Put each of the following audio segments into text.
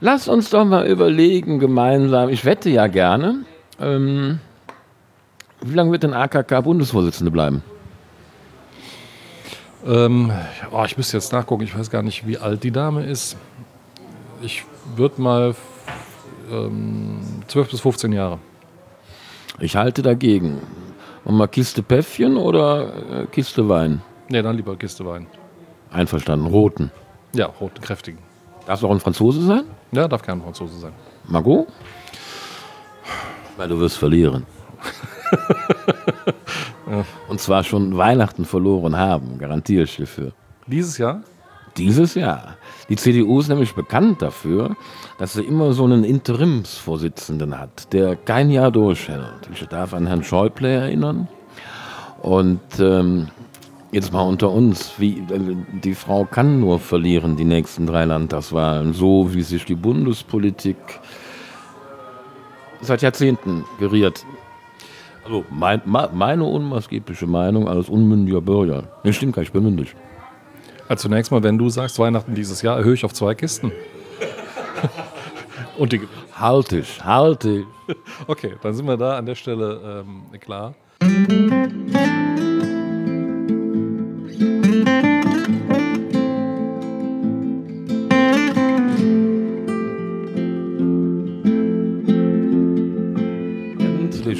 Lass uns doch mal überlegen gemeinsam. Ich wette ja gerne. Ähm, wie lange wird denn AKK Bundesvorsitzende bleiben? Ähm, oh, ich müsste jetzt nachgucken. Ich weiß gar nicht, wie alt die Dame ist. Ich würde mal ähm, 12 bis 15 Jahre. Ich halte dagegen. Und mal Kiste Päffchen oder äh, Kiste Wein? Nee, dann lieber Kiste Wein. Einverstanden. Roten. Ja, roten, kräftigen. Darf es auch ein Franzose sein? Ja, darf kein Franzose sein. Margot? Weil du wirst verlieren. Und zwar schon Weihnachten verloren haben, garantiere ich dir für. Dieses Jahr? Dieses Jahr. Die CDU ist nämlich bekannt dafür, dass sie immer so einen Interimsvorsitzenden hat, der kein Jahr durchhält. Ich darf an Herrn Schäuble erinnern. Und ähm, jetzt mal unter uns, wie, äh, die Frau kann nur verlieren, die nächsten drei Landtagswahlen, so wie sich die Bundespolitik seit Jahrzehnten geriert. Also mein, meine unmaßgebliche Meinung als unmündiger Bürger. Das stimmt gar nicht, ich bin mündig. Also zunächst mal, wenn du sagst, Weihnachten dieses Jahr, erhöhe ich auf zwei Kisten. Und die halt ich, halt ich. Okay, dann sind wir da an der Stelle ähm, klar.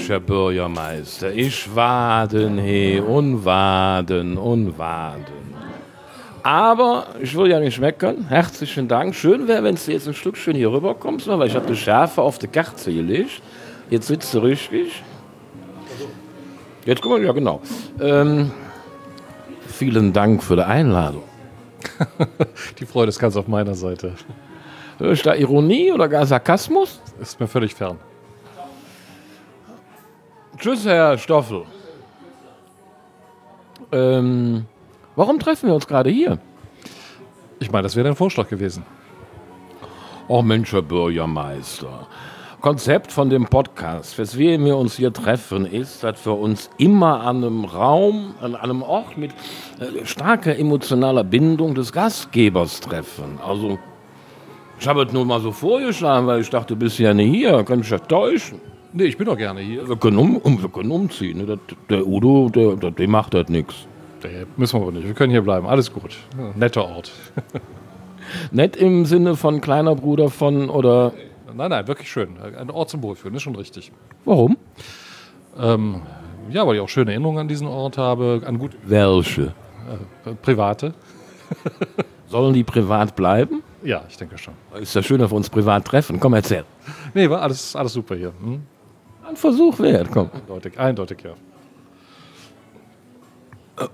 Herr Bürgermeister, ich waden he und waden und waden. Aber ich will ja nicht meckern. Herzlichen Dank. Schön wäre, wenn du jetzt ein Stückchen hier rüber kommst, weil ich habe die Schärfe auf die Kerze gelegt. Jetzt sitzt du richtig. Jetzt guck mal, ja genau. Ähm, vielen Dank für die Einladung. die Freude ist ganz auf meiner Seite. Ist da Ironie oder gar Sarkasmus? Ist mir völlig fern. Tschüss, Herr Stoffel. Ähm, warum treffen wir uns gerade hier? Ich meine, das wäre dein Vorschlag gewesen. Oh Mensch, Herr Bürgermeister. Konzept von dem Podcast, weswegen wir uns hier treffen, ist, dass wir uns immer an einem Raum, an einem Ort mit äh, starker emotionaler Bindung des Gastgebers treffen. Also, ich habe es nur mal so vorgeschlagen, weil ich dachte, du bist ja nicht hier, könnte ich ja täuschen. Nee, ich bin doch gerne hier. Wir können, um, um, wir können umziehen. Ne? Der, Udo, der, der, der macht halt nichts. Müssen wir aber nicht. Wir können hier bleiben. Alles gut. Ja, netter Ort. Nett im Sinne von kleiner Bruder von oder. Nein, nein, wirklich schön. Ein Ort zum Wohlfühlen, ist schon richtig. Warum? Ähm, ja, weil ich auch schöne Erinnerungen an diesen Ort habe. An gut Welche? Äh, private. Sollen die privat bleiben? Ja, ich denke schon. Ist ja schön, dass wir uns privat treffen. Komm, erzähl. Nee, war alles, alles super hier. Hm? Ein Versuch wert, komm. Eindeutig, eindeutig, ja.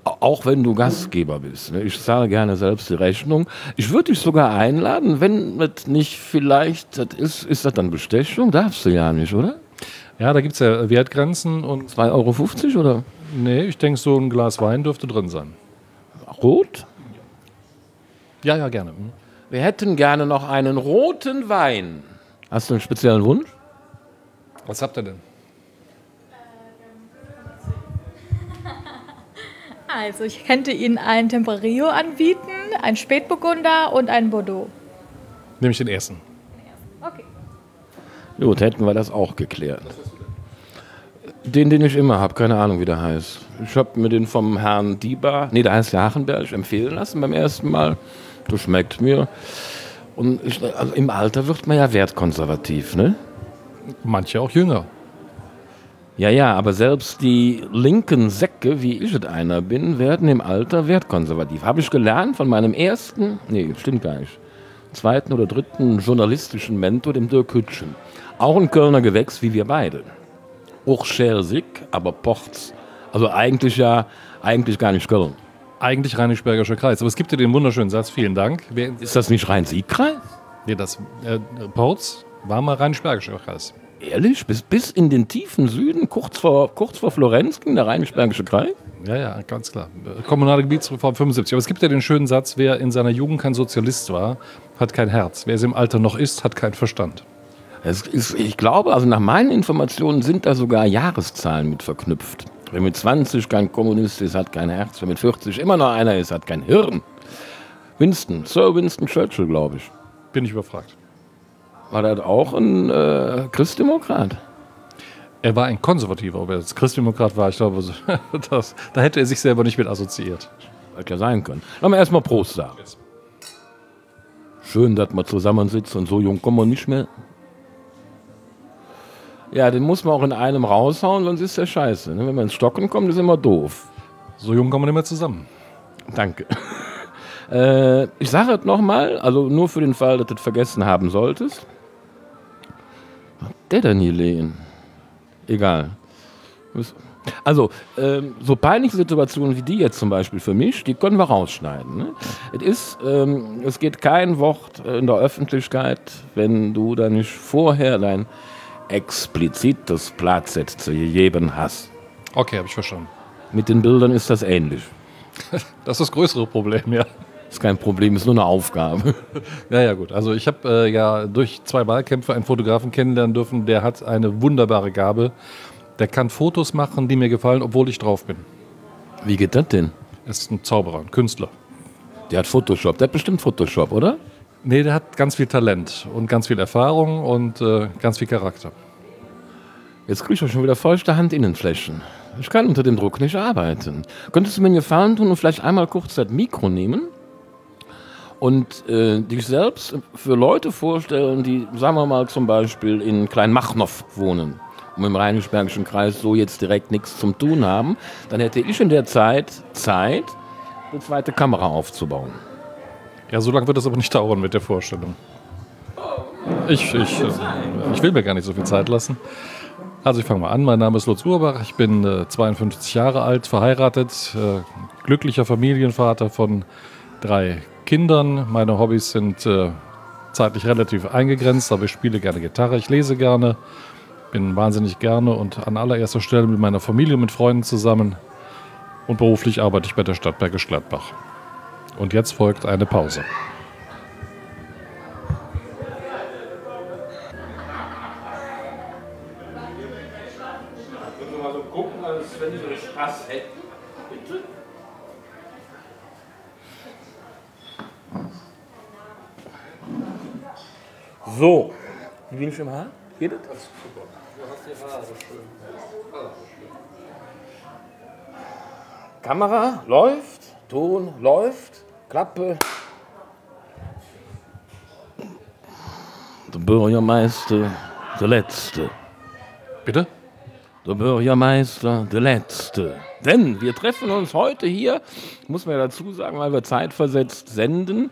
Auch wenn du Gastgeber bist. Ne? Ich zahle gerne selbst die Rechnung. Ich würde dich sogar einladen, wenn das nicht vielleicht, das ist, ist das dann Bestechung? Darfst du ja nicht, oder? Ja, da gibt es ja Wertgrenzen und. 2,50 Euro oder? Nee, ich denke, so ein Glas Wein dürfte drin sein. Rot? Ja, ja, gerne. Hm. Wir hätten gerne noch einen roten Wein. Hast du einen speziellen Wunsch? Was habt ihr denn? Also, ich könnte Ihnen ein Tempranillo anbieten, ein Spätburgunder und ein Bordeaux. Nehme ich den ersten. Okay. Gut, hätten wir das auch geklärt. Den, den ich immer habe, keine Ahnung, wie der heißt. Ich habe mir den vom Herrn Dieber, nee, der heißt ja Hachenberg, empfehlen lassen beim ersten Mal. Das schmeckt mir. Und ich, also im Alter wird man ja wertkonservativ, ne? Manche auch jünger. Ja, ja, aber selbst die linken Säcke, wie ich es einer bin, werden im Alter wertkonservativ. Habe ich gelernt von meinem ersten, nee, stimmt gar nicht, zweiten oder dritten journalistischen Mentor, dem Dirk Hütchen. Auch ein Kölner Gewächs, wie wir beide. Auch Schersig, aber Ports. Also eigentlich ja, eigentlich gar nicht Köln. Eigentlich Rheinisch-Bergischer Kreis. Aber es gibt ja den wunderschönen Satz, vielen Dank. Wer, ist das nicht Rhein-Sieg-Kreis? Nee, das äh, Ports war mal Rheinisch-Bergischer Kreis. Ehrlich? Bis, bis in den tiefen Süden, kurz vor, kurz vor Florenz ging der Rheinisch-Bergische Kreis? Ja, ja, ganz klar. Kommunale Gebietsreform 75. Aber es gibt ja den schönen Satz, wer in seiner Jugend kein Sozialist war, hat kein Herz. Wer es im Alter noch ist, hat keinen Verstand. Ist, ich glaube, also nach meinen Informationen sind da sogar Jahreszahlen mit verknüpft. Wer mit 20 kein Kommunist ist, hat kein Herz. Wer mit 40 immer noch einer ist, hat kein Hirn. Winston, Sir Winston Churchill, glaube ich. Bin ich überfragt. War das auch ein äh, Christdemokrat? Er war ein Konservativer, ob er jetzt Christdemokrat war, ich glaube, das, da hätte er sich selber nicht mit assoziiert. Hätte ja sein können. Lass mal erstmal Prost sagen. Schön, dass man zusammensitzen und so jung kommen wir nicht mehr. Ja, den muss man auch in einem raushauen, sonst ist der scheiße. Ne? Wenn man ins Stocken kommt, ist immer doof. So jung kommen wir nicht mehr zusammen. Danke. äh, ich sage es nochmal, also nur für den Fall, dass du es vergessen haben solltest. Der denn hier lehen? Egal. Also, ähm, so peinliche Situationen wie die jetzt zum Beispiel für mich, die können wir rausschneiden. Ne? Es, ist, ähm, es geht kein Wort in der Öffentlichkeit, wenn du da nicht vorher dein explizites Platzett zu jedem hast. Okay, habe ich verstanden. Mit den Bildern ist das ähnlich. Das ist das größere Problem, ja. Ist kein Problem, ist nur eine Aufgabe. Ja, ja, gut. Also ich habe äh, ja durch zwei Wahlkämpfe einen Fotografen kennenlernen dürfen, der hat eine wunderbare Gabe. Der kann Fotos machen, die mir gefallen, obwohl ich drauf bin. Wie geht das denn? Er ist ein Zauberer, ein Künstler. Der hat Photoshop, der hat bestimmt Photoshop, oder? Nee, der hat ganz viel Talent und ganz viel Erfahrung und äh, ganz viel Charakter. Jetzt kriege ich schon wieder feuchte Handinnenflächen. Ich kann unter dem Druck nicht arbeiten. Könntest du mir einen Gefallen tun und vielleicht einmal kurz das Mikro nehmen und äh, dich selbst für Leute vorstellen, die, sagen wir mal, zum Beispiel in Kleinmachnow wohnen und im Rheinisch-Bergischen Kreis so jetzt direkt nichts zum Tun haben, dann hätte ich in der Zeit Zeit, eine zweite Kamera aufzubauen. Ja, so lange wird das aber nicht dauern mit der Vorstellung. Ich, ich, äh, ich will mir gar nicht so viel Zeit lassen. Also ich fange mal an. Mein Name ist Lutz Urbach. Ich bin äh, 52 Jahre alt, verheiratet, äh, glücklicher Familienvater von drei Kindern. Meine Hobbys sind äh, zeitlich relativ eingegrenzt, aber ich spiele gerne Gitarre, ich lese gerne, bin wahnsinnig gerne und an allererster Stelle mit meiner Familie, mit Freunden zusammen. Und beruflich arbeite ich bei der Stadt Bergisch Gladbach. Und jetzt folgt eine Pause. So. Wie bin ich im Haar? Geht das? Kamera läuft, Ton läuft, Klappe. Der Bürgermeister, der Letzte. Bitte? Der Bürgermeister, der Letzte. Denn wir treffen uns heute hier, muss man ja dazu sagen, weil wir zeitversetzt senden.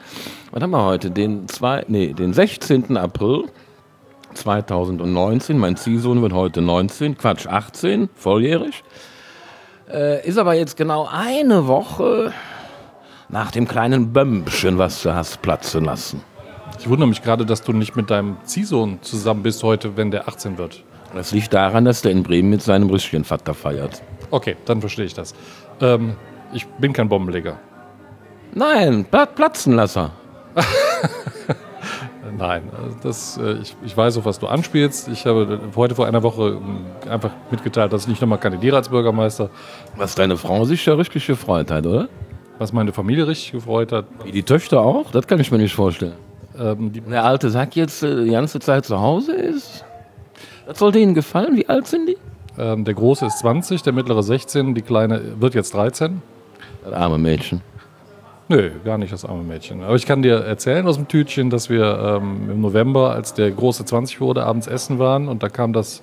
Was haben wir heute? Den, zwei, nee, den 16. April 2019. Mein Ziehsohn wird heute 19, Quatsch, 18, volljährig. Äh, ist aber jetzt genau eine Woche nach dem kleinen Bömpchen, was du hast platzen lassen. Ich wundere mich gerade, dass du nicht mit deinem Ziehsohn zusammen bist heute, wenn der 18 wird. Das liegt daran, dass der in Bremen mit seinem Rüschchenvater feiert. Okay, dann verstehe ich das. Ähm, ich bin kein Bombenleger. Nein, Pla- Platzenlasser. Nein, also das, äh, ich, ich weiß, auf was du anspielst. Ich habe heute vor einer Woche ähm, einfach mitgeteilt, dass ich nicht nochmal kandidiere als Bürgermeister, Was deine Frau sich ja richtig gefreut hat, oder? was meine Familie richtig gefreut hat. Wie die Töchter auch? Das kann ich mir nicht vorstellen. Ähm, Der alte Sack jetzt äh, die ganze Zeit zu Hause ist? Das sollte Ihnen gefallen? Wie alt sind die? ähm, der Große ist 20, der Mittlere 16, die Kleine wird jetzt 13. Das arme Mädchen. Nö, gar nicht das arme Mädchen. Aber ich kann dir erzählen aus dem Tütchen, dass wir ähm, im November, als der Große 20 wurde, abends essen waren und da kam das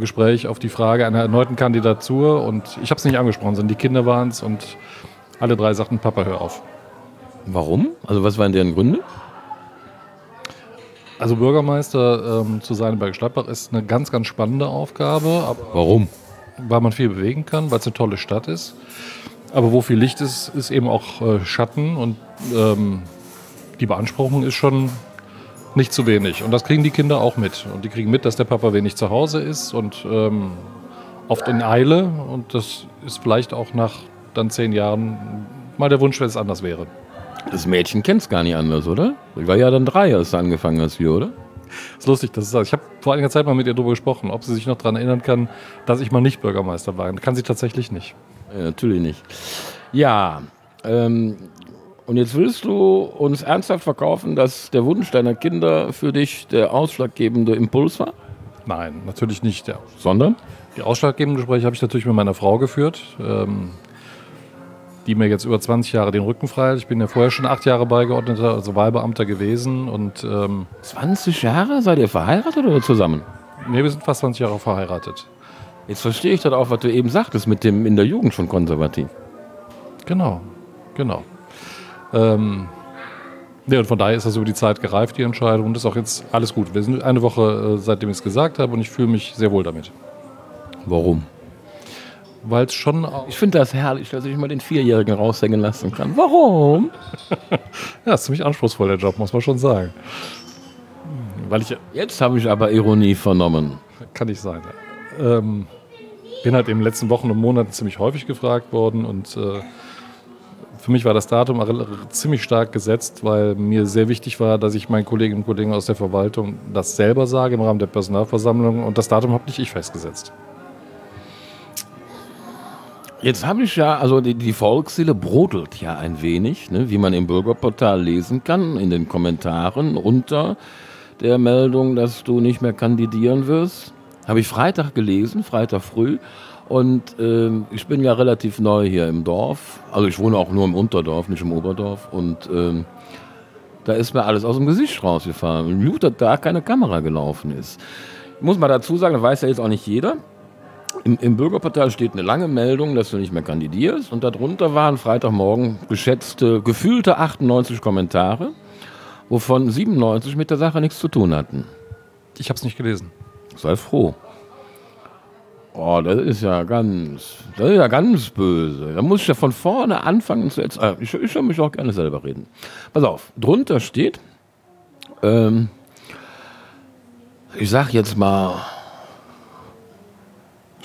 Gespräch auf die Frage einer erneuten Kandidatur und ich habe es nicht angesprochen, sondern die Kinder waren es und alle drei sagten, Papa, hör auf. Warum? Also was waren deren Gründe? Also Bürgermeister ähm, zu sein in Bergisch Gladbach ist eine ganz, ganz spannende Aufgabe, Warum? weil man viel bewegen kann, weil es eine tolle Stadt ist. Aber wo viel Licht ist, ist eben auch äh, Schatten und ähm, die Beanspruchung ist schon nicht zu wenig. Und das kriegen die Kinder auch mit. Und die kriegen mit, dass der Papa wenig zu Hause ist und ähm, oft in Eile. Und das ist vielleicht auch nach dann zehn Jahren mal der Wunsch, wenn es anders wäre. Das Mädchen kennt es gar nicht anders, oder? Ich war ja dann drei, als du angefangen hast hier, oder? ist lustig, das. Ich habe vor einiger Zeit mal mit ihr darüber gesprochen, ob sie sich noch daran erinnern kann, dass ich mal nicht Bürgermeister war. Kann sie tatsächlich nicht. Ja, natürlich nicht. Ja, ähm, Und jetzt willst du uns ernsthaft verkaufen, dass der Wunsch deiner Kinder für dich der ausschlaggebende Impuls war? Nein, natürlich nicht. Ja. Sondern? Die ausschlaggebenden Gespräche habe ich natürlich mit meiner Frau geführt, ähm, die mir jetzt über 20 Jahre den Rücken frei hält. Ich bin ja vorher schon acht Jahre Beigeordneter, also Wahlbeamter gewesen. Und ähm, 20 Jahre? Seid ihr verheiratet oder zusammen? nee, wir sind fast 20 Jahre verheiratet. Jetzt verstehe ich das auch, was du eben sagtest, mit dem in der Jugend schon konservativ. Genau, genau. Ähm, ja, und von daher ist das über die Zeit gereift, die Entscheidung. Und ist auch jetzt alles gut. Wir sind eine Woche, äh, seitdem ich es gesagt habe, und ich fühle mich sehr wohl damit. Warum? Weil es schon. Ich finde das herrlich, dass ich mal den Vierjährigen raushängen lassen kann. Warum? Ja, ist ziemlich anspruchsvoll, der Job, muss man schon sagen. Weil ich. Jetzt habe ich aber Ironie vernommen. Kann nicht sein. Ja. Ähm, bin halt in den letzten Wochen und Monaten ziemlich häufig gefragt worden und äh, für mich war das Datum ziemlich stark gesetzt, weil mir sehr wichtig war, dass ich meinen Kolleginnen und Kollegen aus der Verwaltung das selber sage im Rahmen der Personalversammlung und das Datum habe nicht ich festgesetzt. Jetzt habe ich ja, also die, die Volksseele brodelt ja ein wenig, ne, wie man im Bürgerportal lesen kann, in den Kommentaren unter der Meldung, dass du nicht mehr kandidieren wirst. Habe ich Freitag gelesen, Freitag früh. Und ähm, ich bin ja relativ neu hier im Dorf. Also ich wohne auch nur im Unterdorf, nicht im Oberdorf. Und ähm, da ist mir alles aus dem Gesicht rausgefahren. Gut, dass da keine Kamera gelaufen ist. Ich muss mal dazu sagen, das weiß ja jetzt auch nicht jeder. Im, Im Bürgerportal steht eine lange Meldung, dass du nicht mehr kandidierst. Und darunter waren Freitagmorgen geschätzte, gefühlte 98 Kommentare, wovon 97 mit der Sache nichts zu tun hatten. Ich habe es nicht gelesen. Sei froh. Oh, das ist ja ganz, das ist ja ganz böse. Da muss ich ja von vorne anfangen zu erzählen. Ich, ich höre mich auch gerne selber reden. Pass auf, drunter steht, ähm, ich sag jetzt mal,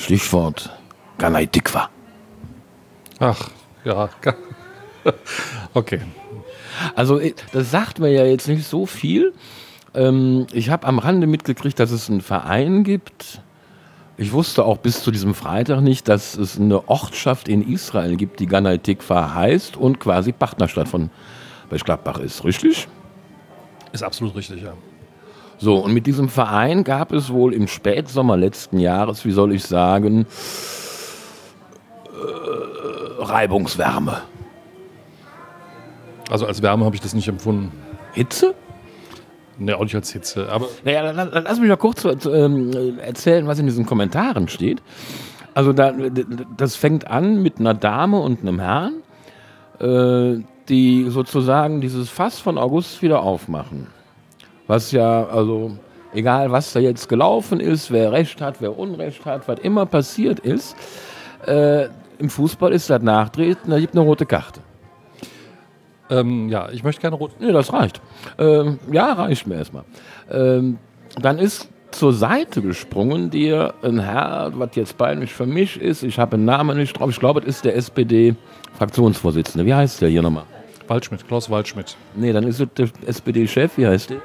Stichwort Ganai Tikva. Ach, ja. Okay. Also das sagt mir ja jetzt nicht so viel. Ähm, ich habe am Rande mitgekriegt, dass es einen Verein gibt. Ich wusste auch bis zu diesem Freitag nicht, dass es eine Ortschaft in Israel gibt, die Ganai Tikva heißt und quasi Partnerstadt von Berchtesgadenbach ist. Richtig? Ist absolut richtig, ja. So, und mit diesem Verein gab es wohl im Spätsommer letzten Jahres, wie soll ich sagen, äh, Reibungswärme. Also als Wärme habe ich das nicht empfunden. Hitze? Ne, auch nicht als Hitze. Aber Naja, lass mich mal kurz ähm, erzählen, was in diesen Kommentaren steht. Also da, das fängt an mit einer Dame und einem Herrn, äh, die sozusagen dieses Fass von August wieder aufmachen. Was ja, also egal was da jetzt gelaufen ist, wer Recht hat, wer Unrecht hat, was immer passiert ist, äh, im Fußball ist das Nachtreten, da gibt eine rote Karte. ähm, ja, ich möchte gerne rot. Nee, das reicht. Ähm, ja, reicht mir erstmal. Ähm, dann ist zur Seite gesprungen dir ein Herr, was jetzt peinlich für mich ist, ich habe den Namen nicht drauf, ich glaube, es ist der SPD-Fraktionsvorsitzende. Wie heißt der hier nochmal? Waldschmidt, Klaus Waldschmidt. Nee, dann ist es der SPD-Chef, wie heißt der?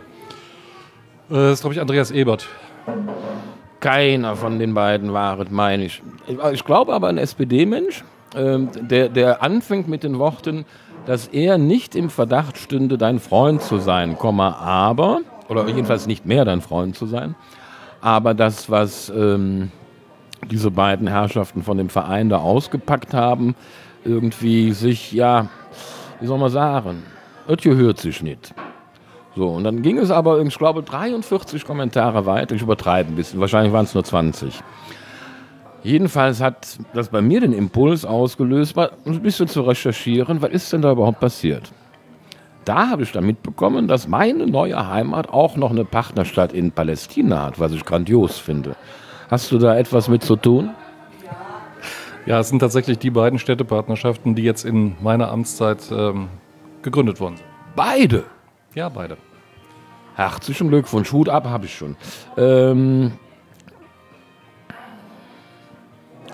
Äh, das ist, glaube ich, Andreas Ebert. Keiner von den beiden war es, meine ich. Ich glaube aber ein SPD-Mensch, ähm, der, der anfängt mit den Worten, dass er nicht im Verdacht stünde, dein Freund zu sein, aber, oder jedenfalls nicht mehr dein Freund zu sein, aber das, was ähm, diese beiden Herrschaften von dem Verein da ausgepackt haben, irgendwie sich, ja, wie soll man sagen, das gehört sich nicht. So, und dann ging es aber, ich glaube, 43 Kommentare weiter. Ich übertreibe ein bisschen, wahrscheinlich waren es nur 20. Jedenfalls hat das bei mir den Impuls ausgelöst, mal ein bisschen zu recherchieren, was ist denn da überhaupt passiert. Da habe ich dann mitbekommen, dass meine neue Heimat auch noch eine Partnerstadt in Palästina hat, was ich grandios finde. Hast du da etwas mit zu tun? Ja, es sind tatsächlich die beiden Städtepartnerschaften, die jetzt in meiner Amtszeit ähm, gegründet wurden. Beide. Ja, beide. Herzlichen Glückwunsch, Hut ab, habe ich schon. Ähm,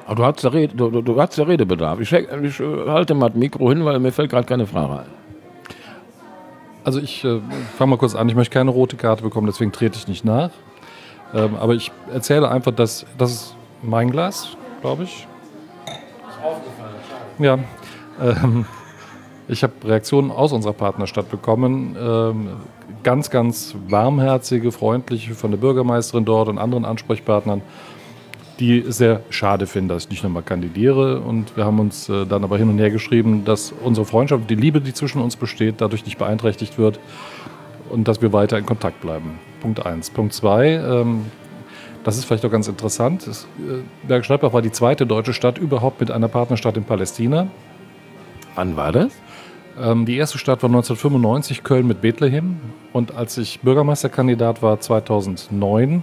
aber du hast ja, Rede, du, du, hast ja Redebedarf. Ich, ich äh, halte mal das Mikro hin, weil mir fällt gerade keine Frage ein. Also ich äh, fange mal kurz an. Ich möchte keine rote Karte bekommen, deswegen trete ich nicht nach. Ähm, aber ich erzähle einfach, dass das ist mein Glas, glaube ich. Ist aufgefallen. Ja. Ähm, Ich habe Reaktionen aus unserer Partnerstadt bekommen. Ähm, ganz, ganz warmherzige, freundliche von der Bürgermeisterin dort und anderen Ansprechpartnern, die sehr schade finden, dass ich nicht nochmal kandidiere. Und wir haben uns äh, dann aber hin und her geschrieben, dass unsere Freundschaft, die Liebe, die zwischen uns besteht, dadurch nicht beeinträchtigt wird und dass wir weiter in Kontakt bleiben. Punkt 1. Punkt 2. Ähm, das ist vielleicht auch ganz interessant. Es, äh, war die zweite deutsche Stadt überhaupt mit einer Partnerstadt in Palästina. Wann war das? Ähm, die erste Stadt war 1995 Köln mit Bethlehem. Und als ich Bürgermeisterkandidat war 2009,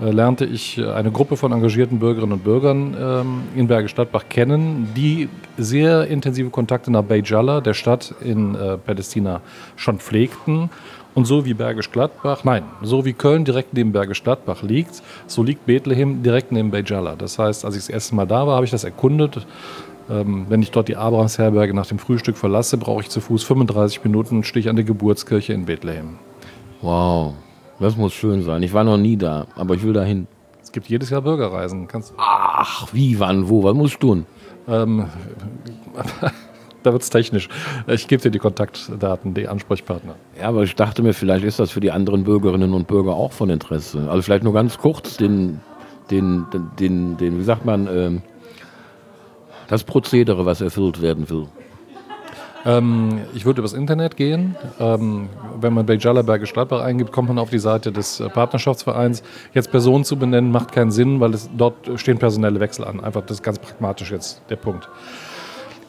äh, lernte ich äh, eine Gruppe von engagierten Bürgerinnen und Bürgern ähm, in Bergisch Gladbach kennen, die sehr intensive Kontakte nach Bejala, der Stadt in äh, Palästina, schon pflegten. Und so wie Bergisch Gladbach, nein, so wie Köln direkt neben Bergisch Gladbach liegt, so liegt Bethlehem direkt neben Bejala. Das heißt, als ich das erste Mal da war, habe ich das erkundet. Ähm, wenn ich dort die Abrahamsherberge nach dem Frühstück verlasse, brauche ich zu Fuß 35 Minuten, stehe ich an der Geburtskirche in Bethlehem. Wow, das muss schön sein. Ich war noch nie da, aber ich will da hin. Es gibt jedes Jahr Bürgerreisen. Kannst Ach, wie, wann, wo, was musst du tun? ähm, da wird es technisch. Ich gebe dir die Kontaktdaten, die Ansprechpartner. Ja, aber ich dachte mir, vielleicht ist das für die anderen Bürgerinnen und Bürger auch von Interesse. Also vielleicht nur ganz kurz den, den, den, den, den wie sagt man, ähm, das Prozedere, was erfüllt werden will. Ähm, ich würde übers Internet gehen. Ähm, wenn man Bejala Bergisch Gladbach eingibt, kommt man auf die Seite des äh, Partnerschaftsvereins. Jetzt Personen zu benennen, macht keinen Sinn, weil es, dort stehen personelle Wechsel an. Einfach das ist ganz pragmatisch jetzt der Punkt.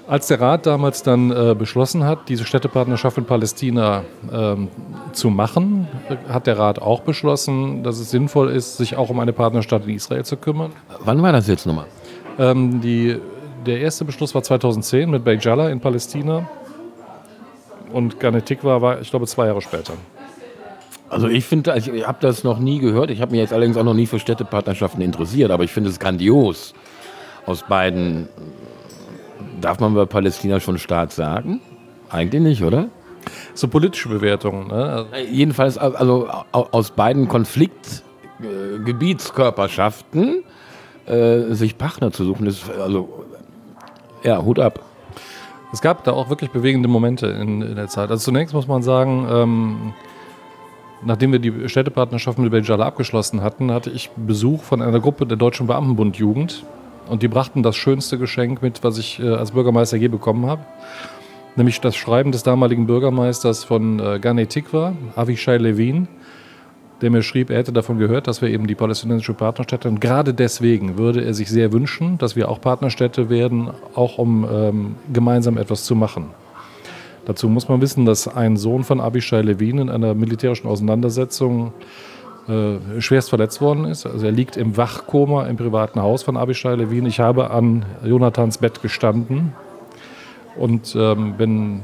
Als der Rat damals dann äh, beschlossen hat, diese Städtepartnerschaft in Palästina ähm, zu machen, hat der Rat auch beschlossen, dass es sinnvoll ist, sich auch um eine Partnerstadt in Israel zu kümmern. Wann war das jetzt nochmal? Ähm, die, der erste Beschluss war 2010 mit Bejala in Palästina und Ganetikwa war, ich glaube, zwei Jahre später. Also ich finde, also ich habe das noch nie gehört. Ich habe mich jetzt allerdings auch noch nie für Städtepartnerschaften interessiert, aber ich finde es grandios. Aus beiden, darf man bei Palästina schon Staat sagen? Eigentlich nicht, oder? So politische Bewertungen. Ne? Jedenfalls also au- aus beiden Konfliktgebietskörperschaften äh, sich Partner zu suchen, ist also ja Hut ab. Es gab da auch wirklich bewegende Momente in, in der Zeit. Also zunächst muss man sagen, ähm, nachdem wir die Städtepartnerschaft mit Bejala abgeschlossen hatten, hatte ich Besuch von einer Gruppe der Deutschen Beamtenbund Jugend. Und die brachten das schönste Geschenk mit, was ich äh, als Bürgermeister je bekommen habe. Nämlich das Schreiben des damaligen Bürgermeisters von äh, Gane Avishai Levin, der mir schrieb, er hätte davon gehört, dass wir eben die palästinensische Partnerstädte und gerade deswegen würde er sich sehr wünschen, dass wir auch Partnerstädte werden, auch um ähm, gemeinsam etwas zu machen. Dazu muss man wissen, dass ein Sohn von Abishai Levin in einer militärischen Auseinandersetzung äh, schwerst verletzt worden ist. Also er liegt im Wachkoma im privaten Haus von Abishai Levin. Ich habe an Jonathans Bett gestanden. Und ähm, wenn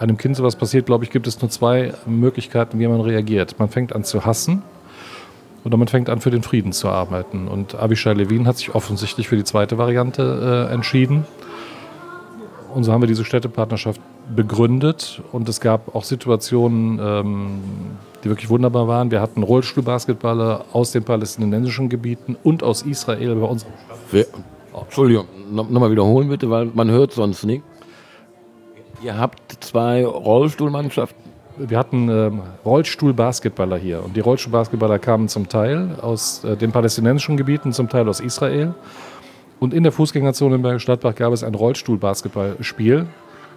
einem Kind sowas passiert, glaube ich, gibt es nur zwei Möglichkeiten, wie man reagiert. Man fängt an zu hassen oder man fängt an, für den Frieden zu arbeiten. Und Abishai Levin hat sich offensichtlich für die zweite Variante äh, entschieden. Und so haben wir diese Städtepartnerschaft begründet. Und es gab auch Situationen, ähm, die wirklich wunderbar waren. Wir hatten Rollstuhlbasketballer aus den palästinensischen Gebieten und aus Israel bei uns. Wer, Entschuldigung, nochmal noch mal wiederholen bitte, weil man hört sonst nicht. Ihr habt zwei Rollstuhlmannschaften. Wir hatten ähm, Rollstuhlbasketballer hier. Und die Rollstuhlbasketballer kamen zum Teil aus äh, den palästinensischen Gebieten, zum Teil aus Israel. Und in der Fußgängerzone in Bergisch Gladbach gab es ein Rollstuhlbasketballspiel.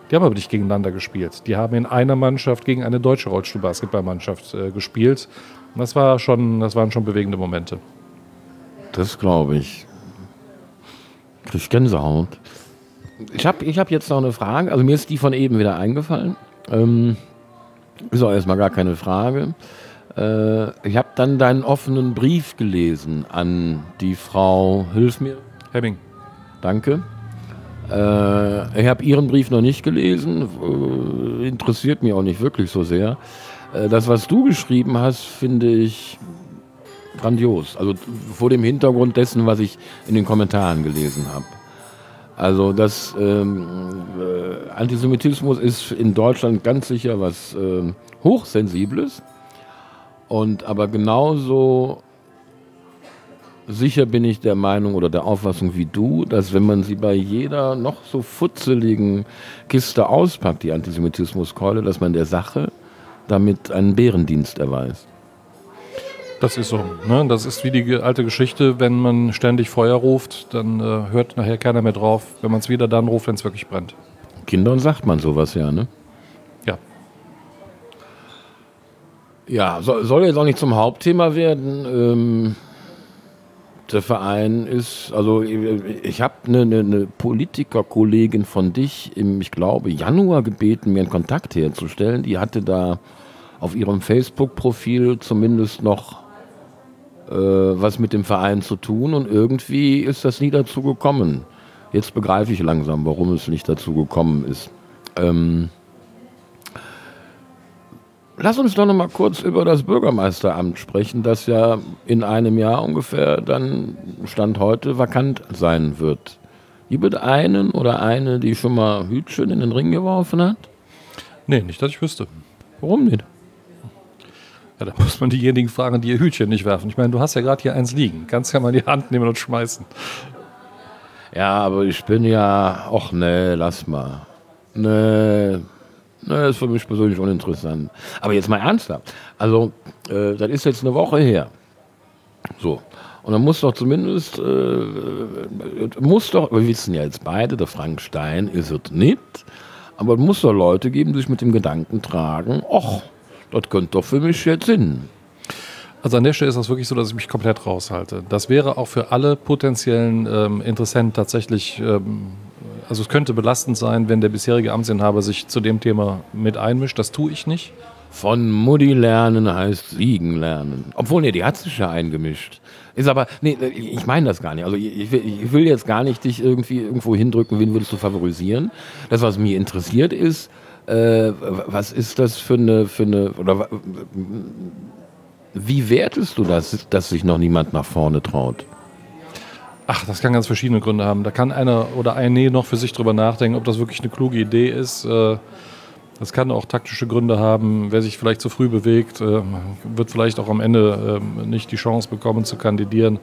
Die haben aber nicht gegeneinander gespielt. Die haben in einer Mannschaft gegen eine deutsche Rollstuhlbasketballmannschaft äh, gespielt. Und Das, war schon, das waren schon bewegende Momente. Das glaube ich. Krieg Gänsehaut. Ich habe ich hab jetzt noch eine Frage. Also mir ist die von eben wieder eingefallen. Ähm, ist auch erstmal gar keine Frage. Äh, ich habe dann deinen offenen Brief gelesen an die Frau, hilf mir, Hemming. danke. Äh, ich habe Ihren Brief noch nicht gelesen, äh, interessiert mich auch nicht wirklich so sehr. Äh, das, was du geschrieben hast, finde ich grandios. Also vor dem Hintergrund dessen, was ich in den Kommentaren gelesen habe. Also das ähm, äh, Antisemitismus ist in Deutschland ganz sicher was ähm, hochsensibles und aber genauso sicher bin ich der Meinung oder der Auffassung wie du, dass wenn man sie bei jeder noch so futzeligen Kiste auspackt, die Antisemitismuskeule, dass man der Sache damit einen Bärendienst erweist. Das ist so. Ne? Das ist wie die alte Geschichte, wenn man ständig Feuer ruft, dann äh, hört nachher keiner mehr drauf, wenn man es wieder dann ruft, wenn es wirklich brennt. Kindern sagt man sowas ja, ne? Ja. Ja, soll, soll jetzt auch nicht zum Hauptthema werden. Ähm, der Verein ist, also ich habe eine, eine, eine Politikerkollegin von dich im, ich glaube, Januar gebeten, mir einen Kontakt herzustellen. Die hatte da auf ihrem Facebook-Profil zumindest noch äh, was mit dem Verein zu tun und irgendwie ist das nie dazu gekommen. Jetzt begreife ich langsam, warum es nicht dazu gekommen ist. Ähm, lass uns doch noch mal kurz über das Bürgermeisteramt sprechen, das ja in einem Jahr ungefähr dann Stand heute vakant sein wird. Gibt es einen oder eine, die schon mal Hütchen in den Ring geworfen hat? Nee, nicht, dass ich wüsste. Warum nicht? Ja, da muss man diejenigen fragen, die ihr Hütchen nicht werfen. Ich meine, du hast ja gerade hier eins liegen. Ganz kann man die Hand nehmen und schmeißen. Ja, aber ich bin ja, ach nee, lass mal. Nee, nee, ist für mich persönlich uninteressant. Aber jetzt mal ernsthaft. Also, äh, das ist jetzt eine Woche her. So. Und dann muss doch zumindest, äh, muss doch, wir wissen ja jetzt beide, der Frank Stein ist es nicht, aber es muss doch Leute geben, die sich mit dem Gedanken tragen, ach, das könnte doch für mich jetzt Sinn. Also an der Stelle ist das wirklich so, dass ich mich komplett raushalte. Das wäre auch für alle potenziellen ähm, Interessenten tatsächlich, ähm, also es könnte belastend sein, wenn der bisherige Amtsinhaber sich zu dem Thema mit einmischt. Das tue ich nicht. Von Mutti lernen heißt siegen lernen. Obwohl, nee, die hat sich ja eingemischt. Ist aber, nee, ich meine das gar nicht. Also ich will, ich will jetzt gar nicht dich irgendwie irgendwo hindrücken, wen würdest du favorisieren. Das, was mich interessiert ist, äh, was ist das für eine, für eine, oder wie wertest du das, dass sich noch niemand nach vorne traut? Ach, das kann ganz verschiedene Gründe haben. Da kann einer oder eine noch für sich drüber nachdenken, ob das wirklich eine kluge Idee ist. Äh, das kann auch taktische Gründe haben. Wer sich vielleicht zu früh bewegt, äh, wird vielleicht auch am Ende ähm, nicht die Chance bekommen zu kandidieren.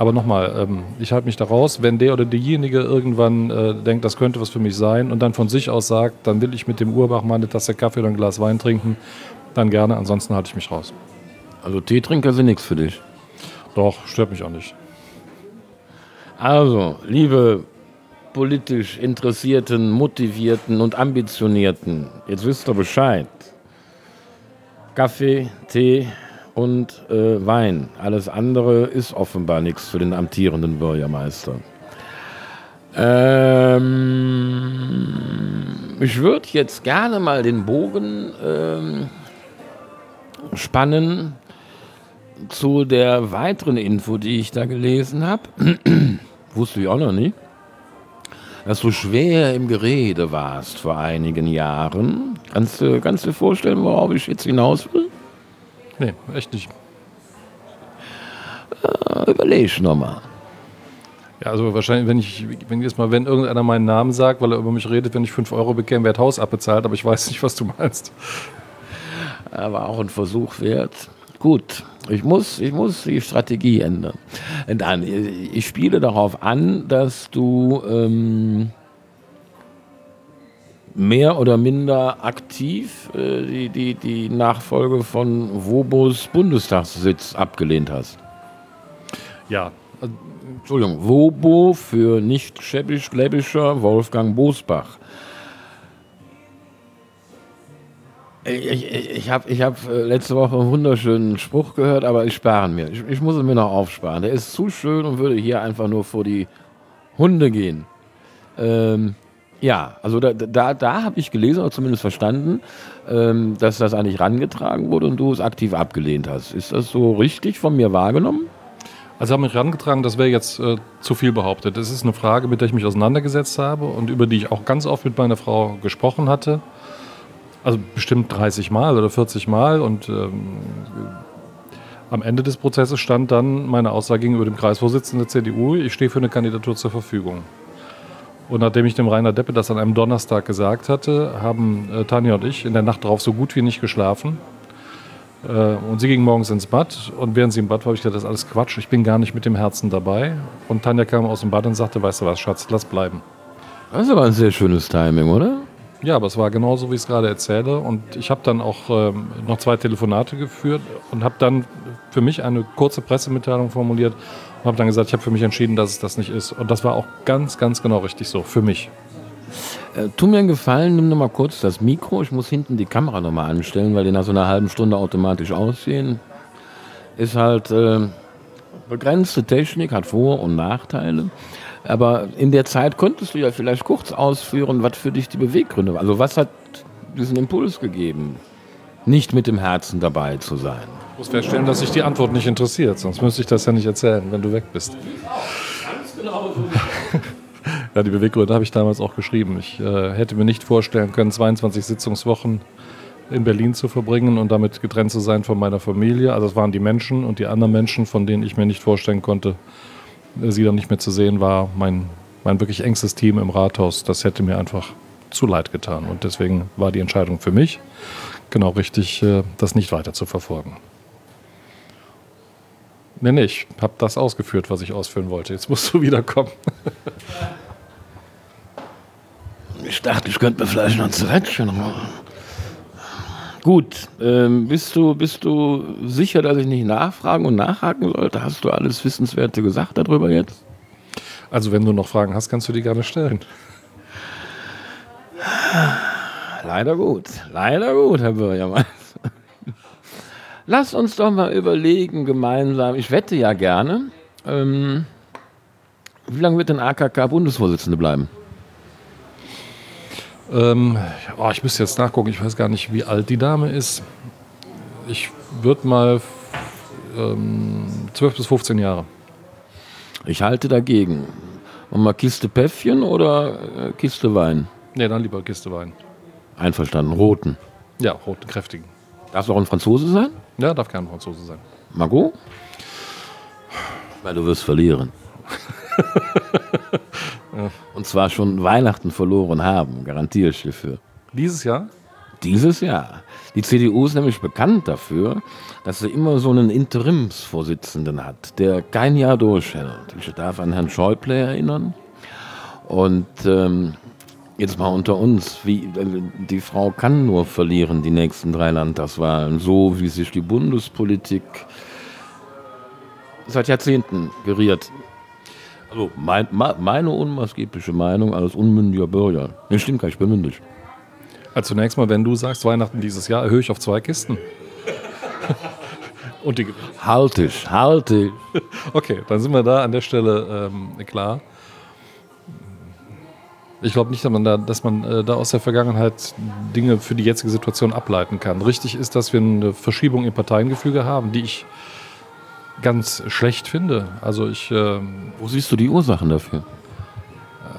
Aber nochmal, ähm, ich halte mich da raus. Wenn der oder diejenige irgendwann äh, denkt, das könnte was für mich sein und dann von sich aus sagt, dann will ich mit dem Urbach mal eine Tasse Kaffee oder ein Glas Wein trinken, dann gerne. Ansonsten halte ich mich raus. Also Teetrinker sind nichts für dich. Doch, stört mich auch nicht. Also, liebe politisch Interessierten, Motivierten und Ambitionierten, jetzt wisst ihr Bescheid. Kaffee, Tee und äh, Wein. Alles andere ist offenbar nichts für den amtierenden Bürgermeister. Ähm, ich würde jetzt gerne mal den Bogen ähm, spannen zu der weiteren Info, die ich da gelesen habe. Wusste ich auch noch nicht dass du schwer im Gerede warst vor einigen Jahren. Kannst du, kannst du dir vorstellen, worauf ich jetzt hinaus will? Nee, echt nicht. Äh, überleg nochmal. Ja, also wahrscheinlich, wenn ich, wenn jetzt mal, wenn irgendeiner meinen Namen sagt, weil er über mich redet, wenn ich 5 Euro bekäme, wäre das Haus abbezahlt, aber ich weiß nicht, was du meinst. Aber auch ein Versuch wert. Gut, ich muss, ich muss die Strategie ändern. Dann, ich spiele darauf an, dass du ähm, mehr oder minder aktiv äh, die, die, die Nachfolge von Wobos Bundestagssitz abgelehnt hast. Ja. Entschuldigung, Wobo für nicht schäbisch-gläbischer Wolfgang Bosbach. Ich, ich, ich habe ich hab äh, letzte Woche einen wunderschönen Spruch gehört, aber ich spare ihn mir. Ich, ich muss ihn mir noch aufsparen. Der ist zu schön und würde hier einfach nur vor die Hunde gehen. Ähm, ja, also da, da, da habe ich gelesen oder zumindest verstanden, ähm, dass das eigentlich rangetragen wurde und du es aktiv abgelehnt hast. Ist das so richtig von mir wahrgenommen? Also haben mich herangetragen, das wäre jetzt äh, zu viel behauptet. Das ist eine Frage, mit der ich mich auseinandergesetzt habe und über die ich auch ganz oft mit meiner Frau gesprochen hatte. Also bestimmt 30 Mal oder 40 Mal und ähm, am Ende des Prozesses stand dann meine Aussage gegenüber dem Kreisvorsitzenden der CDU, ich stehe für eine Kandidatur zur Verfügung. Und nachdem ich dem Rainer Deppe das an einem Donnerstag gesagt hatte, haben äh, Tanja und ich in der Nacht darauf so gut wie nicht geschlafen. Äh, und sie ging morgens ins Bad und während sie im Bad war, habe ich gedacht, das ist alles Quatsch, ich bin gar nicht mit dem Herzen dabei. Und Tanja kam aus dem Bad und sagte, weißt du was, Schatz, lass bleiben. Das ist aber ein sehr schönes Timing, oder? Ja, aber es war genauso, wie ich es gerade erzähle. Und ich habe dann auch ähm, noch zwei Telefonate geführt und habe dann für mich eine kurze Pressemitteilung formuliert und habe dann gesagt, ich habe für mich entschieden, dass es das nicht ist. Und das war auch ganz, ganz genau richtig so, für mich. Äh, tu mir einen Gefallen, nimm noch mal kurz das Mikro. Ich muss hinten die Kamera noch mal anstellen, weil die nach so einer halben Stunde automatisch aussehen. Ist halt äh, begrenzte Technik, hat Vor- und Nachteile. Aber in der Zeit könntest du ja vielleicht kurz ausführen, was für dich die Beweggründe waren. Also was hat diesen Impuls gegeben, nicht mit dem Herzen dabei zu sein? Ich muss feststellen, dass sich die Antwort nicht interessiert, sonst müsste ich das ja nicht erzählen, wenn du weg bist. Ja, die Beweggründe habe ich damals auch geschrieben. Ich äh, hätte mir nicht vorstellen können, 22 Sitzungswochen in Berlin zu verbringen und damit getrennt zu sein von meiner Familie. Also es waren die Menschen und die anderen Menschen, von denen ich mir nicht vorstellen konnte, sie dann nicht mehr zu sehen, war mein, mein wirklich engstes Team im Rathaus. Das hätte mir einfach zu leid getan. Und deswegen war die Entscheidung für mich genau richtig, äh, das nicht weiter zu verfolgen. Nee, nee, ich habe das ausgeführt, was ich ausführen wollte. Jetzt musst du wiederkommen. Ich dachte, ich könnte mir vielleicht noch ein Zerrätschen machen. Gut, ähm, bist, du, bist du sicher, dass ich nicht nachfragen und nachhaken sollte? Hast du alles Wissenswerte gesagt darüber jetzt? Also wenn du noch Fragen hast, kannst du die gerne stellen. Leider gut, leider gut, Herr Bürgermeister. Lass uns doch mal überlegen gemeinsam, ich wette ja gerne, ähm, wie lange wird denn AKK Bundesvorsitzende bleiben? Ähm, oh, ich müsste jetzt nachgucken, ich weiß gar nicht, wie alt die Dame ist. Ich würde mal ähm, 12 bis 15 Jahre. Ich halte dagegen. Und mal Kiste Päffchen oder äh, Kiste Wein? Ne, dann lieber Kiste Wein. Einverstanden, roten. Ja, roten, kräftigen. Darf es auch ein Franzose sein? Ja, darf kein Franzose sein. Margot? Weil du wirst verlieren. Und zwar schon Weihnachten verloren haben, garantiere ich dafür. Dieses Jahr? Dieses Jahr. Die CDU ist nämlich bekannt dafür, dass sie immer so einen Interimsvorsitzenden hat, der kein Jahr durchhält. Ich darf an Herrn Schäuble erinnern. Und ähm, jetzt mal unter uns, wie, äh, die Frau kann nur verlieren die nächsten drei Landtagswahlen, so wie sich die Bundespolitik seit Jahrzehnten geriert. Also mein, meine unmaßgebliche Meinung als unmündiger Bürger. Nee, stimmt gar nicht, ich bin mündig. Also zunächst mal, wenn du sagst, Weihnachten dieses Jahr, erhöhe ich auf zwei Kisten. Und die halt ich, halt ich. Okay, dann sind wir da an der Stelle ähm, klar. Ich glaube nicht, dass man, da, dass man äh, da aus der Vergangenheit Dinge für die jetzige Situation ableiten kann. Richtig ist, dass wir eine Verschiebung im Parteiengefüge haben, die ich ganz schlecht finde. Also ich. Äh, Wo siehst du die Ursachen dafür?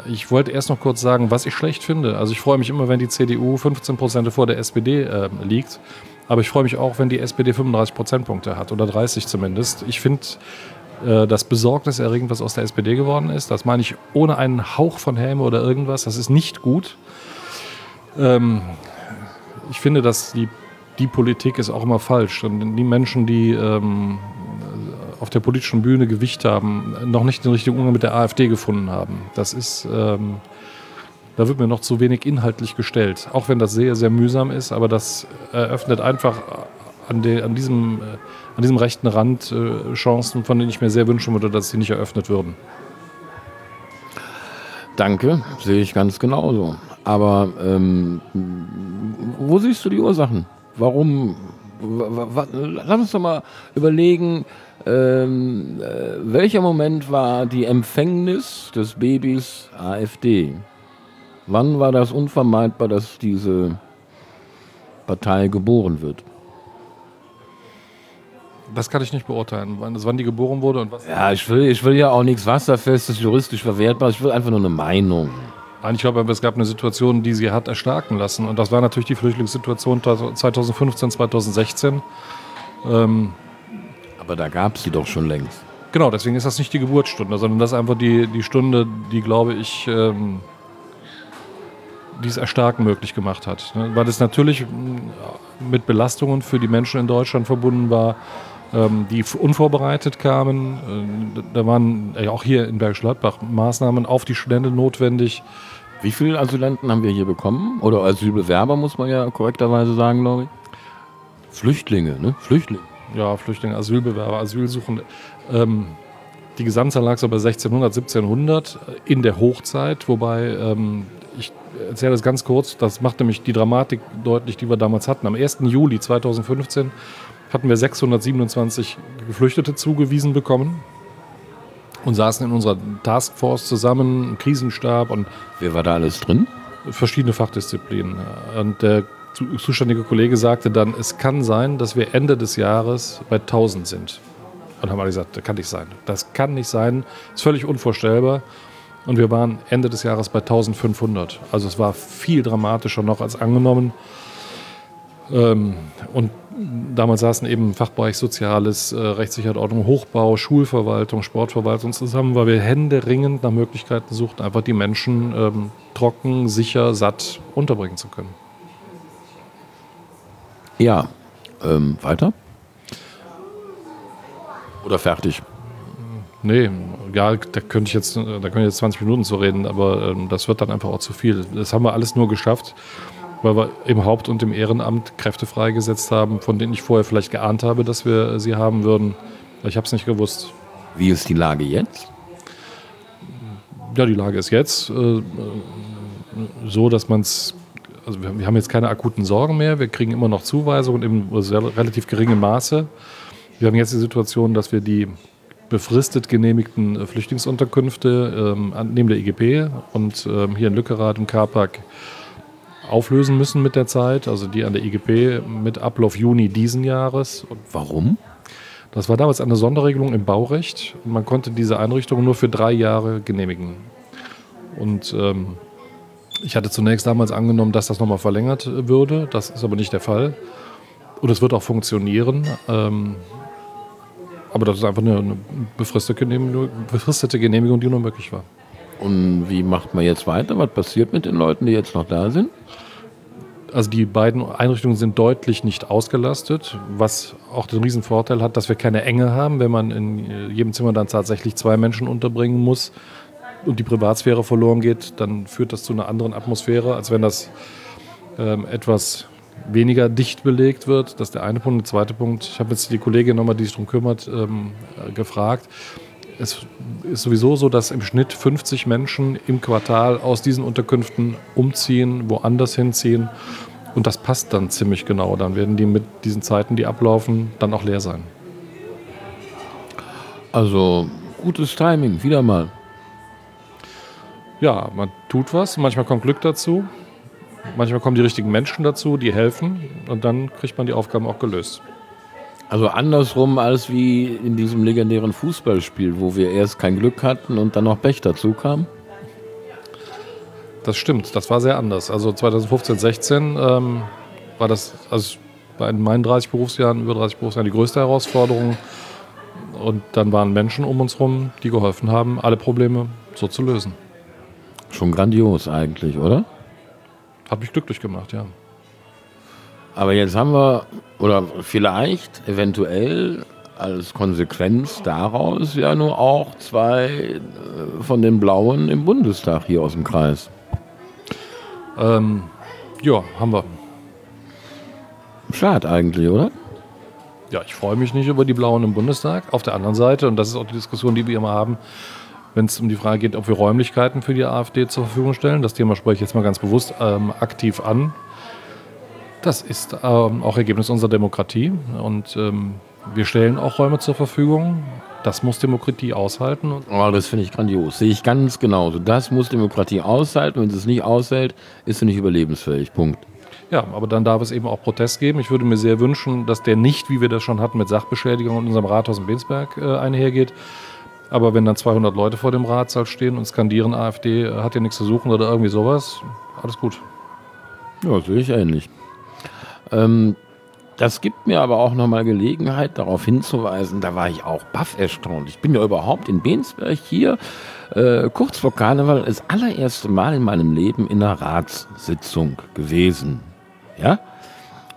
Ich wollte erst noch kurz sagen, was ich schlecht finde. Also ich freue mich immer, wenn die CDU 15 Prozent vor der SPD äh, liegt. Aber ich freue mich auch, wenn die SPD 35 Prozentpunkte hat oder 30 zumindest. Ich finde äh, das besorgniserregend, was aus der SPD geworden ist. Das meine ich ohne einen Hauch von Häme oder irgendwas. Das ist nicht gut. Ähm, ich finde, dass die, die Politik ist auch immer falsch. Und die Menschen, die ähm, auf der politischen Bühne Gewicht haben, noch nicht den richtigen Umgang mit der AfD gefunden haben. Das ist, ähm, da wird mir noch zu wenig inhaltlich gestellt. Auch wenn das sehr, sehr mühsam ist, aber das eröffnet einfach an, de, an, diesem, äh, an diesem rechten Rand äh, Chancen, von denen ich mir sehr wünschen würde, dass sie nicht eröffnet würden. Danke, sehe ich ganz genauso. Aber ähm, wo siehst du die Ursachen? Warum? Lass uns doch mal überlegen, ähm, äh, welcher Moment war die Empfängnis des Babys AfD? Wann war das unvermeidbar, dass diese Partei geboren wird? Das kann ich nicht beurteilen, wann, wann die geboren wurde und was. Ja, ich will, ich will ja auch nichts Wasserfestes, juristisch verwertbares. Ich will einfach nur eine Meinung. Nein, ich glaube, es gab eine Situation, die sie hat erstarken lassen. Und das war natürlich die Flüchtlingssituation 2015, 2016. Ähm, aber da gab es sie doch schon längst. Genau, deswegen ist das nicht die Geburtsstunde, sondern das ist einfach die, die Stunde, die, glaube ich, ähm, dieses Erstarken möglich gemacht hat. Ne? Weil es natürlich mit Belastungen für die Menschen in Deutschland verbunden war, die unvorbereitet kamen. Äh, da waren ja auch hier in Bergisch Gladbach Maßnahmen auf die Studenten notwendig. Wie viele Asylanten haben wir hier bekommen? Oder Asylbewerber, muss man ja korrekterweise sagen, glaube ich. Flüchtlinge, ne? Flüchtlinge. Ja, Flüchtlinge, Asylbewerber, Asylsuchende. Ähm, die Gesamtzahl lag so bei 1600, 1700 in der Hochzeit, wobei ähm, ich erzähle das ganz kurz, das macht nämlich die Dramatik deutlich, die wir damals hatten. Am 1. Juli 2015 hatten wir 627 Geflüchtete zugewiesen bekommen und saßen in unserer Taskforce zusammen, im Krisenstab und. Wer war da alles drin? Verschiedene Fachdisziplinen. Und der zuständige Kollege sagte dann, es kann sein, dass wir Ende des Jahres bei 1000 sind. Und haben alle gesagt, das kann nicht sein. Das kann nicht sein. Das ist völlig unvorstellbar. Und wir waren Ende des Jahres bei 1500. Also es war viel dramatischer noch als angenommen. Ähm, und damals saßen eben Fachbereich Soziales, äh, Rechtssicherheit, Ordnung, Hochbau, Schulverwaltung, Sportverwaltung zusammen, weil wir händeringend nach Möglichkeiten suchten, einfach die Menschen ähm, trocken, sicher, satt unterbringen zu können. Ja, ähm, weiter? Oder fertig? Nee, ja, da könnte ich jetzt, da könnte ich jetzt 20 Minuten zu reden, aber ähm, das wird dann einfach auch zu viel. Das haben wir alles nur geschafft, weil wir im Haupt- und im Ehrenamt Kräfte freigesetzt haben, von denen ich vorher vielleicht geahnt habe, dass wir sie haben würden. Ich habe es nicht gewusst. Wie ist die Lage jetzt? Ja, die Lage ist jetzt äh, so, dass man es also wir, haben jetzt keine akuten Sorgen mehr. Wir kriegen immer noch Zuweisungen im relativ geringen Maße. Wir haben jetzt die Situation, dass wir die befristet genehmigten äh, Flüchtlingsunterkünfte ähm, neben der IGP und ähm, hier in Lückerath im Karpark auflösen müssen mit der Zeit. Also die an der IGP mit Ablauf Juni diesen Jahres. Und warum? Das war damals eine Sonderregelung im Baurecht. Man konnte diese Einrichtungen nur für drei Jahre genehmigen. Und ähm, ich hatte zunächst damals angenommen, dass das nochmal verlängert würde. Das ist aber nicht der Fall. Und es wird auch funktionieren. Ähm, aber das ist einfach eine, eine befristete, Genehmigung, befristete Genehmigung, die nur möglich war. Und wie macht man jetzt weiter? Was passiert mit den Leuten, die jetzt noch da sind? Also die beiden Einrichtungen sind deutlich nicht ausgelastet, was auch den riesen Vorteil hat, dass wir keine Enge haben, wenn man in jedem Zimmer dann tatsächlich zwei Menschen unterbringen muss und die Privatsphäre verloren geht, dann führt das zu einer anderen Atmosphäre, als wenn das ähm, etwas weniger dicht belegt wird. Das ist der eine Punkt. Der zweite Punkt, ich habe jetzt die Kollegin nochmal, die sich darum kümmert, ähm, gefragt. Es ist sowieso so, dass im Schnitt 50 Menschen im Quartal aus diesen Unterkünften umziehen, woanders hinziehen. Und das passt dann ziemlich genau. Dann werden die mit diesen Zeiten, die ablaufen, dann auch leer sein. Also gutes Timing, wieder mal ja, man tut was, manchmal kommt Glück dazu, manchmal kommen die richtigen Menschen dazu, die helfen und dann kriegt man die Aufgaben auch gelöst. Also andersrum als wie in diesem legendären Fußballspiel, wo wir erst kein Glück hatten und dann noch Pech dazu kam? Das stimmt, das war sehr anders. Also 2015, 16 ähm, war das also bei meinen 30 Berufsjahren, über 30 Berufsjahren die größte Herausforderung. Und dann waren Menschen um uns herum, die geholfen haben, alle Probleme so zu lösen. Schon grandios eigentlich, oder? Hat mich glücklich gemacht, ja. Aber jetzt haben wir, oder vielleicht eventuell als Konsequenz daraus ja nur auch zwei äh, von den Blauen im Bundestag hier aus dem Kreis. Ähm, ja, haben wir. Schade eigentlich, oder? Ja, ich freue mich nicht über die Blauen im Bundestag. Auf der anderen Seite, und das ist auch die Diskussion, die wir immer haben, wenn es um die Frage geht, ob wir Räumlichkeiten für die AfD zur Verfügung stellen. Das Thema spreche ich jetzt mal ganz bewusst ähm, aktiv an. Das ist ähm, auch Ergebnis unserer Demokratie und ähm, wir stellen auch Räume zur Verfügung. Das muss Demokratie aushalten. Oh, das finde ich grandios. Sehe ich ganz genauso. Das muss Demokratie aushalten. Wenn sie es nicht aushält, ist sie nicht überlebensfähig. Punkt. Ja, aber dann darf es eben auch Protest geben. Ich würde mir sehr wünschen, dass der nicht, wie wir das schon hatten, mit Sachbeschädigung in unserem Rathaus in Bensberg äh, einhergeht, aber wenn dann 200 Leute vor dem Ratssaal stehen und skandieren, AfD hat ja nichts zu suchen oder irgendwie sowas, alles gut. Ja, sehe ich ähnlich. Ähm, Das gibt mir aber auch nochmal Gelegenheit, darauf hinzuweisen, da war ich auch baff erstaunt. Ich bin ja überhaupt in Bensberg hier, äh, kurz vor Karneval, das allererste Mal in meinem Leben in einer Ratssitzung gewesen. Ja?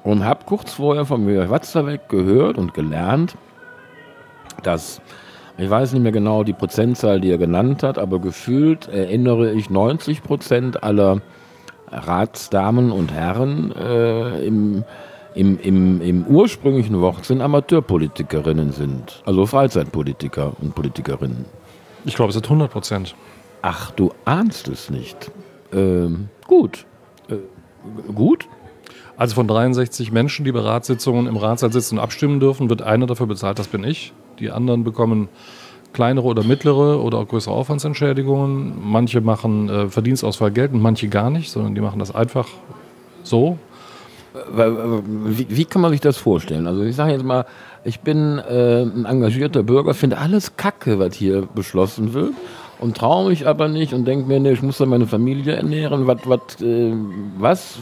Und habe kurz vorher von mir Watzerweg gehört und gelernt, dass, ich weiß nicht mehr genau die Prozentzahl, die er genannt hat, aber gefühlt erinnere ich 90 Prozent aller Ratsdamen und Herren äh, im im, im, im ursprünglichen Wortsinn Amateurpolitikerinnen sind. Also Freizeitpolitiker und Politikerinnen. Ich glaube, es sind 100 Prozent. Ach, du ahnst es nicht. Ähm, gut. Äh, gut? Also von 63 Menschen, die bei Ratssitzungen im Ratssaal sitzen und abstimmen dürfen, wird einer dafür bezahlt, das bin ich. Die anderen bekommen kleinere oder mittlere oder auch größere Aufwandsentschädigungen. Manche machen äh, Verdienstausfall geltend, manche gar nicht, sondern die machen das einfach so. Wie, wie, kann man sich das vorstellen? Also ich sage jetzt mal, ich bin äh, ein engagierter Bürger, finde alles Kacke, was hier beschlossen wird und traue mich aber nicht und denke mir, nee, ich muss dann meine Familie ernähren. Was, was, äh, was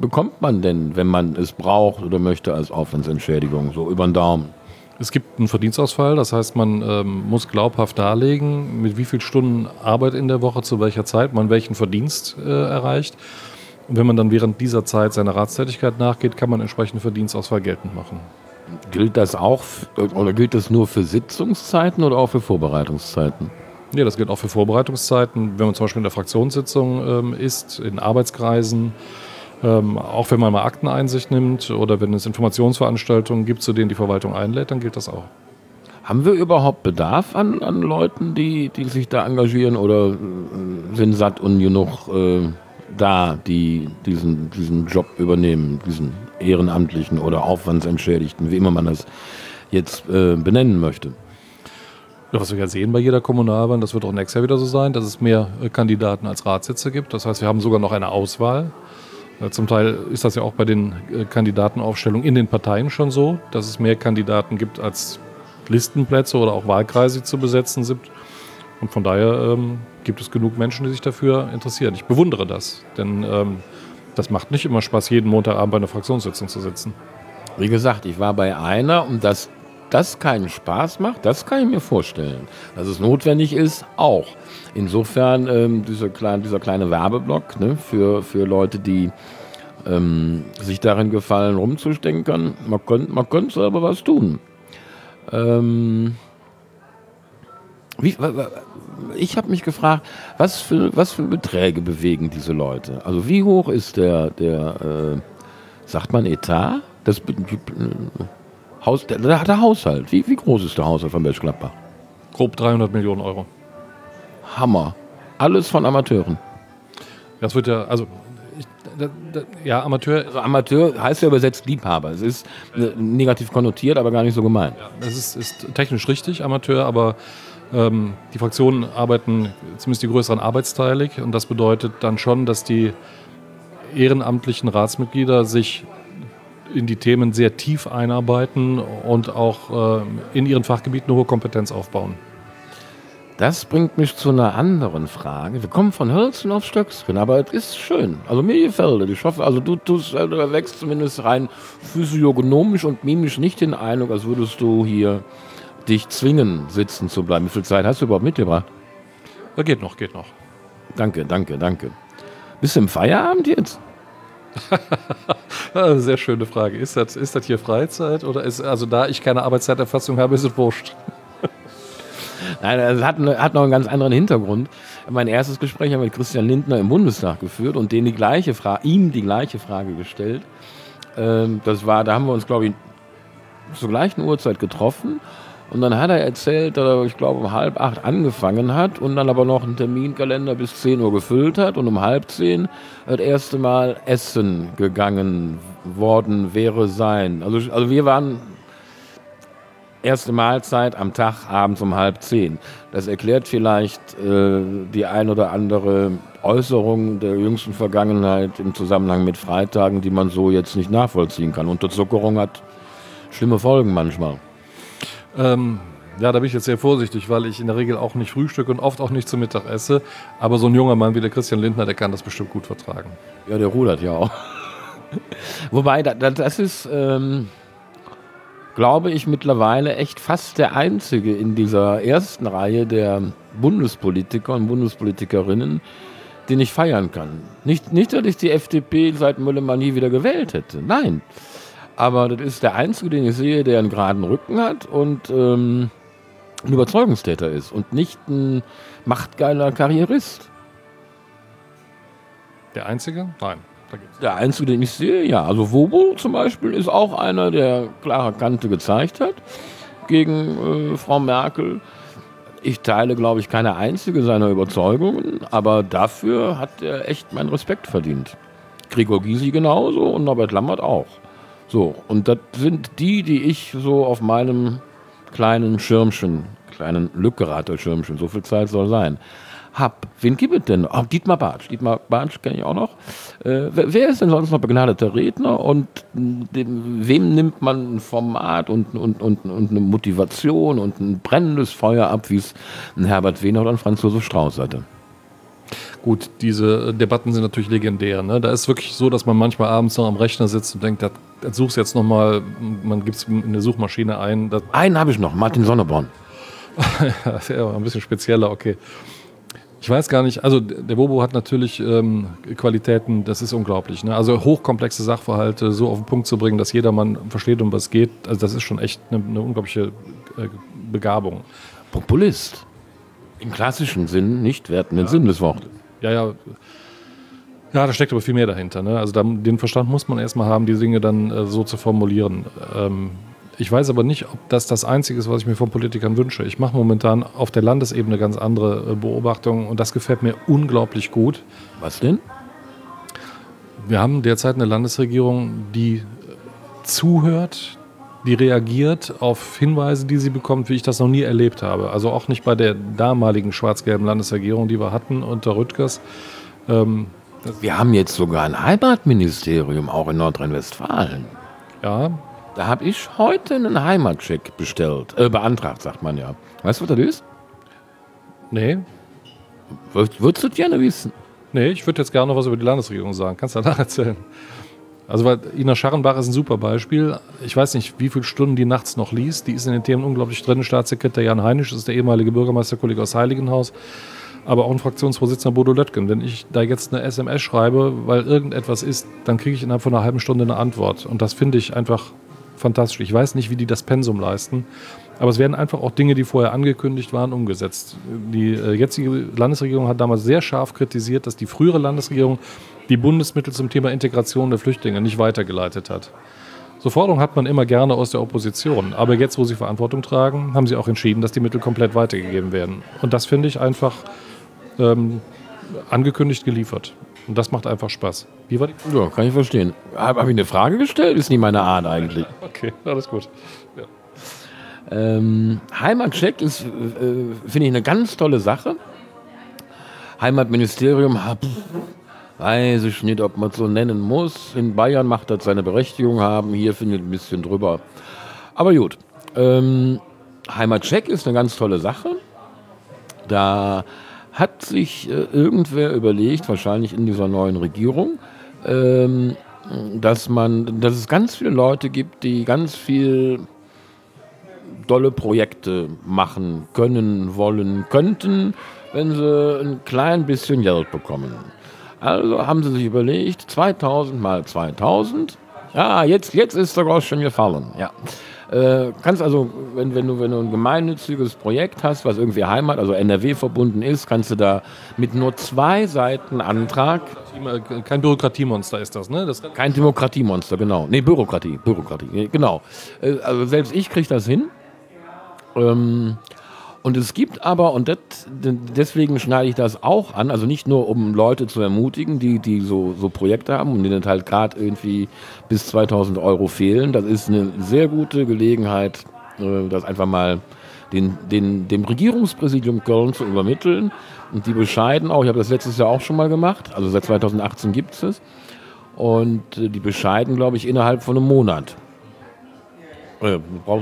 bekommt man denn, wenn man es braucht oder möchte als Aufwandsentschädigung, so über den Daumen? Es gibt einen Verdienstausfall, das heißt, man ähm, muss glaubhaft darlegen, mit wie vielen Stunden Arbeit in der Woche, zu welcher Zeit man welchen Verdienst äh, erreicht. Und wenn man dann während dieser Zeit seiner Ratstätigkeit nachgeht, kann man entsprechende Verdienstausfall geltend machen. Gilt das auch oder gilt das nur für Sitzungszeiten oder auch für Vorbereitungszeiten? Ja, das gilt auch für Vorbereitungszeiten. Wenn man zum Beispiel in der Fraktionssitzung ähm, ist, in Arbeitskreisen, ähm, auch wenn man mal Akteneinsicht nimmt oder wenn es Informationsveranstaltungen gibt, zu denen die Verwaltung einlädt, dann gilt das auch. Haben wir überhaupt Bedarf an, an Leuten, die, die sich da engagieren oder äh, sind satt und genug äh, da, die diesen, diesen Job übernehmen, diesen ehrenamtlichen oder aufwandsentschädigten, wie immer man das jetzt äh, benennen möchte. Ja, was wir ja sehen bei jeder Kommunalwahl, das wird auch nächstes Jahr wieder so sein, dass es mehr äh, Kandidaten als Ratssitze gibt. Das heißt, wir haben sogar noch eine Auswahl. Zum Teil ist das ja auch bei den äh, Kandidatenaufstellungen in den Parteien schon so, dass es mehr Kandidaten gibt als Listenplätze oder auch Wahlkreise zu besetzen sind. Und von daher ähm, gibt es genug Menschen, die sich dafür interessieren. Ich bewundere das, denn ähm, das macht nicht immer Spaß, jeden Montagabend bei einer Fraktionssitzung zu sitzen. Wie gesagt, ich war bei einer und dass das keinen Spaß macht, das kann ich mir vorstellen. Dass es notwendig ist, auch. Insofern ähm, dieser, kleine, dieser kleine Werbeblock ne, für, für Leute, die ähm, sich darin gefallen, rumzustenkern. Man könnte man könnt aber was tun. Ähm, wie, ich habe mich gefragt, was für, was für Beträge bewegen diese Leute? Also wie hoch ist der, der äh, sagt man Etat? Das, Haus, der, der, Haushalt. Wie, wie groß ist der Haushalt von Berchtesgaden? Grob 300 Millionen Euro. Hammer. Alles von Amateuren. Das wird ja, also ja, Amateur. Also Amateur heißt ja übersetzt Liebhaber. Es ist äh, negativ konnotiert, aber gar nicht so gemeint. Ja, es ist, ist technisch richtig, Amateur, aber ähm, die Fraktionen arbeiten zumindest die größeren arbeitsteilig und das bedeutet dann schon, dass die ehrenamtlichen Ratsmitglieder sich in die Themen sehr tief einarbeiten und auch äh, in ihren Fachgebieten eine hohe Kompetenz aufbauen. Das bringt mich zu einer anderen Frage. Wir kommen von Hölzen auf Stöckskin, aber es ist schön. Also mir gefällt es. Ich hoffe, also du, du wächst zumindest rein physiognomisch und mimisch nicht den Eindruck, als würdest du hier dich zwingen, sitzen zu bleiben. Wie viel Zeit hast du überhaupt mitgebracht? Ja, geht noch, geht noch. Danke, danke, danke. Bist du im Feierabend jetzt? Sehr schöne Frage. Ist das, ist das hier Freizeit oder ist, also da ich keine Arbeitszeiterfassung habe, ist es wurscht? Nein, es hat, hat noch einen ganz anderen Hintergrund. Mein erstes Gespräch habe ich mit Christian Lindner im Bundestag geführt und die ihm die gleiche Frage gestellt. Ähm, das war, da haben wir uns, glaube ich, zur gleichen Uhrzeit getroffen und dann hat er erzählt, dass er, ich glaube, um halb acht angefangen hat und dann aber noch einen Terminkalender bis 10 Uhr gefüllt hat und um halb zehn das erste Mal essen gegangen worden wäre sein. Also, also wir waren erste Mahlzeit am Tag abends um halb zehn. Das erklärt vielleicht äh, die ein oder andere Äußerung der jüngsten Vergangenheit im Zusammenhang mit Freitagen, die man so jetzt nicht nachvollziehen kann. Unterzuckerung hat schlimme Folgen manchmal. Ähm, ja, da bin ich jetzt sehr vorsichtig, weil ich in der Regel auch nicht frühstücke und oft auch nicht zum Mittag esse. Aber so ein junger Mann wie der Christian Lindner, der kann das bestimmt gut vertragen. Ja, der rudert ja auch. Wobei, da, da, das ist, ähm, glaube ich, mittlerweile echt fast der einzige in dieser ersten Reihe der Bundespolitiker und Bundespolitikerinnen, den ich feiern kann. Nicht, nicht, dass ich die FDP seit Müllermann nie wieder gewählt hätte. Nein. Aber das ist der einzige, den ich sehe, der einen geraden Rücken hat und ähm, ein Überzeugungstäter ist und nicht ein machtgeiler Karrierist. Der einzige? Nein. Der einzige, den ich sehe, ja. Also Wobo zum Beispiel ist auch einer, der klare Kante gezeigt hat gegen äh, Frau Merkel. Ich teile, glaube ich, keine einzige seiner Überzeugungen, aber dafür hat er echt meinen Respekt verdient. Gregor Gysi genauso und Norbert Lammert auch. So, und das sind die, die ich so auf meinem kleinen Schirmchen, kleinen Lückgerater-Schirmchen, so viel Zeit soll sein, hab. Wen gibt es denn? Oh, Dietmar Bartsch. Dietmar Bartsch kenne ich auch noch. Äh, wer, ist denn sonst noch begnadeter Redner und dem, wem nimmt man ein Format und, und, und, und eine Motivation und ein brennendes Feuer ab, wie es ein Herbert Wehner oder ein Franz Josef Strauß hatte? Gut, diese Debatten sind natürlich legendär. Ne? Da ist wirklich so, dass man manchmal abends noch am Rechner sitzt und denkt, das, das suchst jetzt nochmal, man gibt es in der Suchmaschine ein. Einen habe ich noch, Martin Sonneborn. ja, ein bisschen spezieller, okay. Ich weiß gar nicht, also der Bobo hat natürlich ähm, Qualitäten, das ist unglaublich. Ne? Also hochkomplexe Sachverhalte so auf den Punkt zu bringen, dass jedermann versteht, um was es geht, also das ist schon echt eine, eine unglaubliche äh, Begabung. Populist. Im klassischen Sinn, nicht wertenden ja. Sinn des Wortes. Ja, ja. Ja, da steckt aber viel mehr dahinter. Ne? Also da, den Verstand muss man erstmal haben, die Dinge dann äh, so zu formulieren. Ähm, ich weiß aber nicht, ob das das Einzige ist, was ich mir von Politikern wünsche. Ich mache momentan auf der Landesebene ganz andere äh, Beobachtungen und das gefällt mir unglaublich gut. Was denn? Wir haben derzeit eine Landesregierung, die zuhört, die reagiert auf Hinweise, die sie bekommt, wie ich das noch nie erlebt habe. Also auch nicht bei der damaligen schwarz-gelben Landesregierung, die wir hatten unter Rüttgers. Ähm, wir haben jetzt sogar ein Heimatministerium, auch in Nordrhein-Westfalen. Ja, da habe ich heute einen Heimatcheck bestellt, äh, beantragt, sagt man ja. Weißt du, was das ist? Nee. Würdest du gerne wissen? Nee, ich würde jetzt gerne noch was über die Landesregierung sagen. Kannst du danach erzählen? Also, weil Ina Scharrenbach ist ein super Beispiel. Ich weiß nicht, wie viele Stunden die nachts noch liest. Die ist in den Themen unglaublich drin. Staatssekretär Jan Heinisch ist der ehemalige Bürgermeisterkollege aus Heiligenhaus, aber auch ein Fraktionsvorsitzender Bodo Löttgen. Wenn ich da jetzt eine SMS schreibe, weil irgendetwas ist, dann kriege ich innerhalb von einer halben Stunde eine Antwort. Und das finde ich einfach fantastisch. Ich weiß nicht, wie die das Pensum leisten, aber es werden einfach auch Dinge, die vorher angekündigt waren, umgesetzt. Die äh, jetzige Landesregierung hat damals sehr scharf kritisiert, dass die frühere Landesregierung die Bundesmittel zum Thema Integration der Flüchtlinge nicht weitergeleitet hat. So Forderungen hat man immer gerne aus der Opposition. Aber jetzt, wo sie Verantwortung tragen, haben sie auch entschieden, dass die Mittel komplett weitergegeben werden. Und das finde ich einfach ähm, angekündigt geliefert. Und das macht einfach Spaß. Wie war die? Ja, kann ich verstehen. Habe hab ich eine Frage gestellt? Ist nie meine Art eigentlich. Okay, alles gut. Ja. Ähm, Heimatcheck ist, äh, finde ich, eine ganz tolle Sache. Heimatministerium, hab, weiß ich nicht, ob man es so nennen muss. In Bayern macht das seine Berechtigung haben, hier findet ein bisschen drüber. Aber gut. Ähm, Heimatcheck ist eine ganz tolle Sache. Da hat sich äh, irgendwer überlegt, wahrscheinlich in dieser neuen Regierung, ähm, dass man, dass es ganz viele Leute gibt, die ganz viel dolle Projekte machen können, wollen, könnten, wenn sie ein klein bisschen Geld bekommen. Also haben sie sich überlegt, 2000 mal 2000. Ja, jetzt, jetzt ist der Grosch schon gefallen. Ja. Äh, kannst also, wenn, wenn, du, wenn du ein gemeinnütziges Projekt hast, was irgendwie Heimat, also NRW verbunden ist, kannst du da mit nur zwei Seiten Antrag. Kein Bürokratiemonster ist das, ne? Das kein Demokratiemonster, genau. Nee, Bürokratie, Bürokratie, genau. Äh, also selbst ich kriege das hin. Ähm, und es gibt aber, und das, deswegen schneide ich das auch an, also nicht nur um Leute zu ermutigen, die, die so, so Projekte haben und denen halt gerade irgendwie bis 2000 Euro fehlen. Das ist eine sehr gute Gelegenheit, äh, das einfach mal den, den, dem Regierungspräsidium Köln zu übermitteln. Und die bescheiden auch, ich habe das letztes Jahr auch schon mal gemacht, also seit 2018 gibt es es. Und äh, die bescheiden, glaube ich, innerhalb von einem Monat. Äh,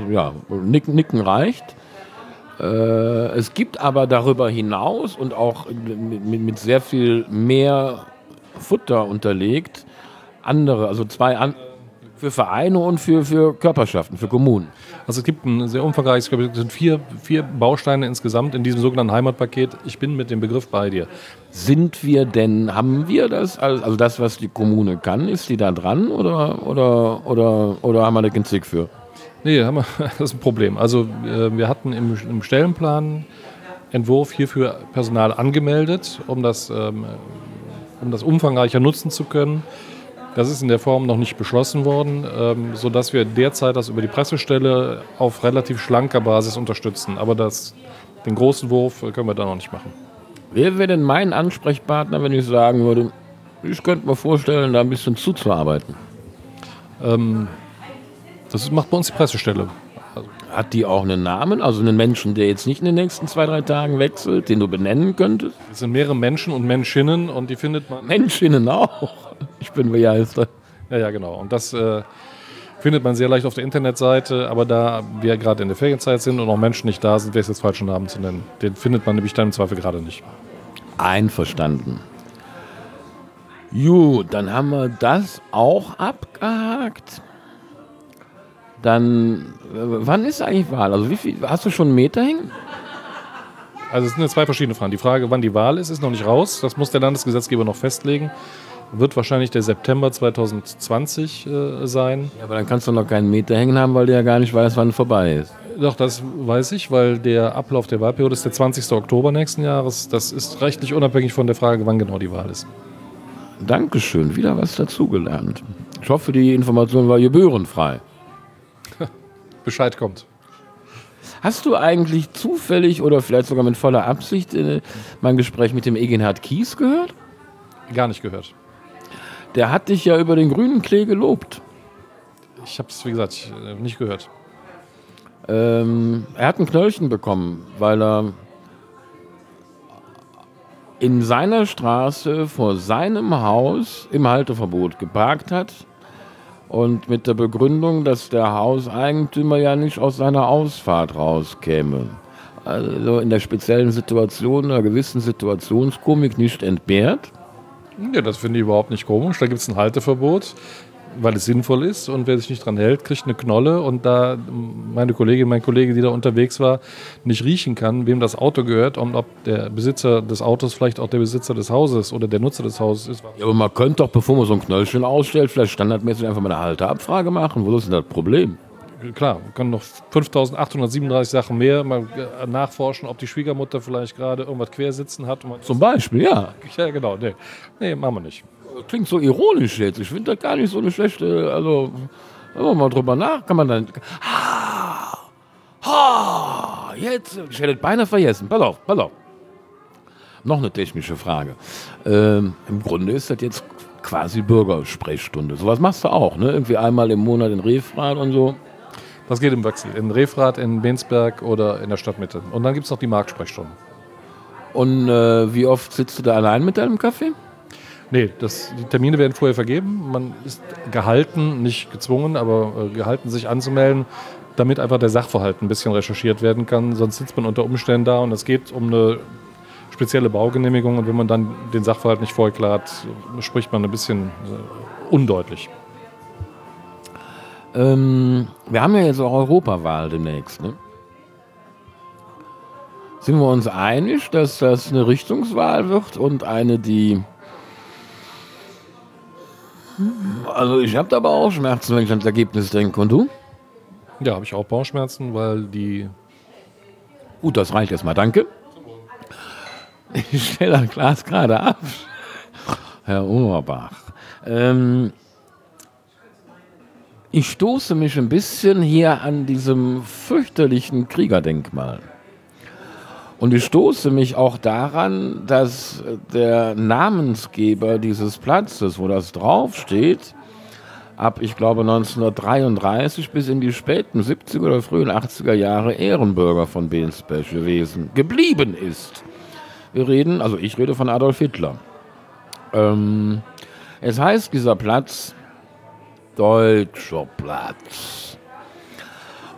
ja, Nicken, Nicken reicht. Äh, es gibt aber darüber hinaus und auch mit, mit sehr viel mehr Futter unterlegt andere, also zwei an, für Vereine und für, für Körperschaften, für Kommunen. Also es gibt ein sehr umfangreiches, ich glaube, es sind vier, vier Bausteine insgesamt in diesem sogenannten Heimatpaket. Ich bin mit dem Begriff bei dir. Sind wir denn, haben wir das, also das, was die Kommune kann, ist die da dran oder, oder, oder, oder haben wir da keinen Zick für? Nee, haben wir, das ist ein Problem. Also äh, wir hatten im, im Stellenplan Entwurf hierfür Personal angemeldet, um das, ähm, um das umfangreicher nutzen zu können. Das ist in der Form noch nicht beschlossen worden, ähm, sodass wir derzeit das über die Pressestelle auf relativ schlanker Basis unterstützen. Aber das, den großen Wurf können wir da noch nicht machen. Wer wäre denn mein Ansprechpartner, wenn ich sagen würde, ich könnte mir vorstellen, da ein bisschen zuzuarbeiten? Ähm, das macht bei uns die Pressestelle. Hat die auch einen Namen? Also einen Menschen, der jetzt nicht in den nächsten zwei, drei Tagen wechselt, den du benennen könntest? Es sind mehrere Menschen und Menschinnen und die findet man. Menschinnen auch. Ich bin begeistert. Ja, ja, genau. Und das äh, findet man sehr leicht auf der Internetseite. Aber da wir gerade in der Ferienzeit sind und auch Menschen nicht da sind, wäre es jetzt falsch, einen Namen zu nennen. Den findet man nämlich dann im Zweifel gerade nicht. Einverstanden. Gut, dann haben wir das auch abgehakt. Dann, äh, wann ist eigentlich Wahl? Also wie viel, hast du schon einen Meter hängen? Also es sind ja zwei verschiedene Fragen. Die Frage, wann die Wahl ist, ist noch nicht raus. Das muss der Landesgesetzgeber noch festlegen. Wird wahrscheinlich der September 2020 äh, sein. Ja, aber dann kannst du noch keinen Meter hängen haben, weil du ja gar nicht weißt, wann vorbei ist. Doch, das weiß ich, weil der Ablauf der Wahlperiode ist der 20. Oktober nächsten Jahres. Das ist rechtlich unabhängig von der Frage, wann genau die Wahl ist. Dankeschön, wieder was dazugelernt. Ich hoffe, die Information war gebührenfrei. Bescheid kommt. Hast du eigentlich zufällig oder vielleicht sogar mit voller Absicht äh, mein Gespräch mit dem Egenhard Kies gehört? Gar nicht gehört. Der hat dich ja über den grünen Klee gelobt. Ich habe es, wie gesagt, äh, nicht gehört. Ähm, er hat ein Knöllchen bekommen, weil er in seiner Straße vor seinem Haus im Halteverbot geparkt hat und mit der Begründung, dass der Hauseigentümer ja nicht aus seiner Ausfahrt rauskäme. Also in der speziellen Situation, einer gewissen Situationskomik nicht entbehrt. Ja, das finde ich überhaupt nicht komisch. Da gibt es ein Halteverbot, weil es sinnvoll ist. Und wer sich nicht dran hält, kriegt eine Knolle. Und da meine Kollegin, mein Kollege, die da unterwegs war, nicht riechen kann, wem das Auto gehört und ob der Besitzer des Autos vielleicht auch der Besitzer des Hauses oder der Nutzer des Hauses ist. Ja, aber man könnte doch, bevor man so ein Knöllchen ausstellt, vielleicht standardmäßig einfach mal eine Halteabfrage machen. Wo ist denn das Problem? Klar, man kann noch 5837 Sachen mehr mal äh, nachforschen, ob die Schwiegermutter vielleicht gerade irgendwas quersitzen hat. Zum Beispiel, ja. Ja, genau. Nee, nee machen wir nicht. Klingt so ironisch jetzt. Ich finde das gar nicht so eine schlechte. Also, wenn man mal drüber nach, kann man dann. Ha! Ha! Jetzt. Ich hätte es beinahe vergessen. Pass auf, pass auf. Noch eine technische Frage. Ähm, Im Grunde ist das jetzt quasi Bürgersprechstunde. Sowas machst du auch, ne? Irgendwie einmal im Monat in Refrat und so. Das geht im Wechsel. In Refrat, in Bensberg oder in der Stadtmitte. Und dann gibt es noch die Marktsprechstunde. Und äh, wie oft sitzt du da allein mit deinem Kaffee? Nee, das, die Termine werden vorher vergeben. Man ist gehalten, nicht gezwungen, aber äh, gehalten, sich anzumelden, damit einfach der Sachverhalt ein bisschen recherchiert werden kann. Sonst sitzt man unter Umständen da und es geht um eine spezielle Baugenehmigung. Und wenn man dann den Sachverhalt nicht vorher klärt, spricht man ein bisschen äh, undeutlich. Ähm, wir haben ja jetzt auch Europawahl demnächst. Ne? Sind wir uns einig, dass das eine Richtungswahl wird und eine, die. Also ich habe da aber auch Schmerzen, wenn ich an das Ergebnis denke. Und du? Ja, habe ich auch Bauchschmerzen, weil die. Gut, das reicht erstmal. Danke. Ich stelle das Glas gerade ab. Herr Oberbach. Ähm, ich stoße mich ein bisschen hier an diesem fürchterlichen Kriegerdenkmal. Und ich stoße mich auch daran, dass der Namensgeber dieses Platzes, wo das draufsteht, ab, ich glaube, 1933 bis in die späten 70er oder frühen 80er Jahre Ehrenbürger von Bensberg gewesen, geblieben ist. Wir reden, also ich rede von Adolf Hitler. Ähm, es heißt, dieser Platz Deutscher Platz.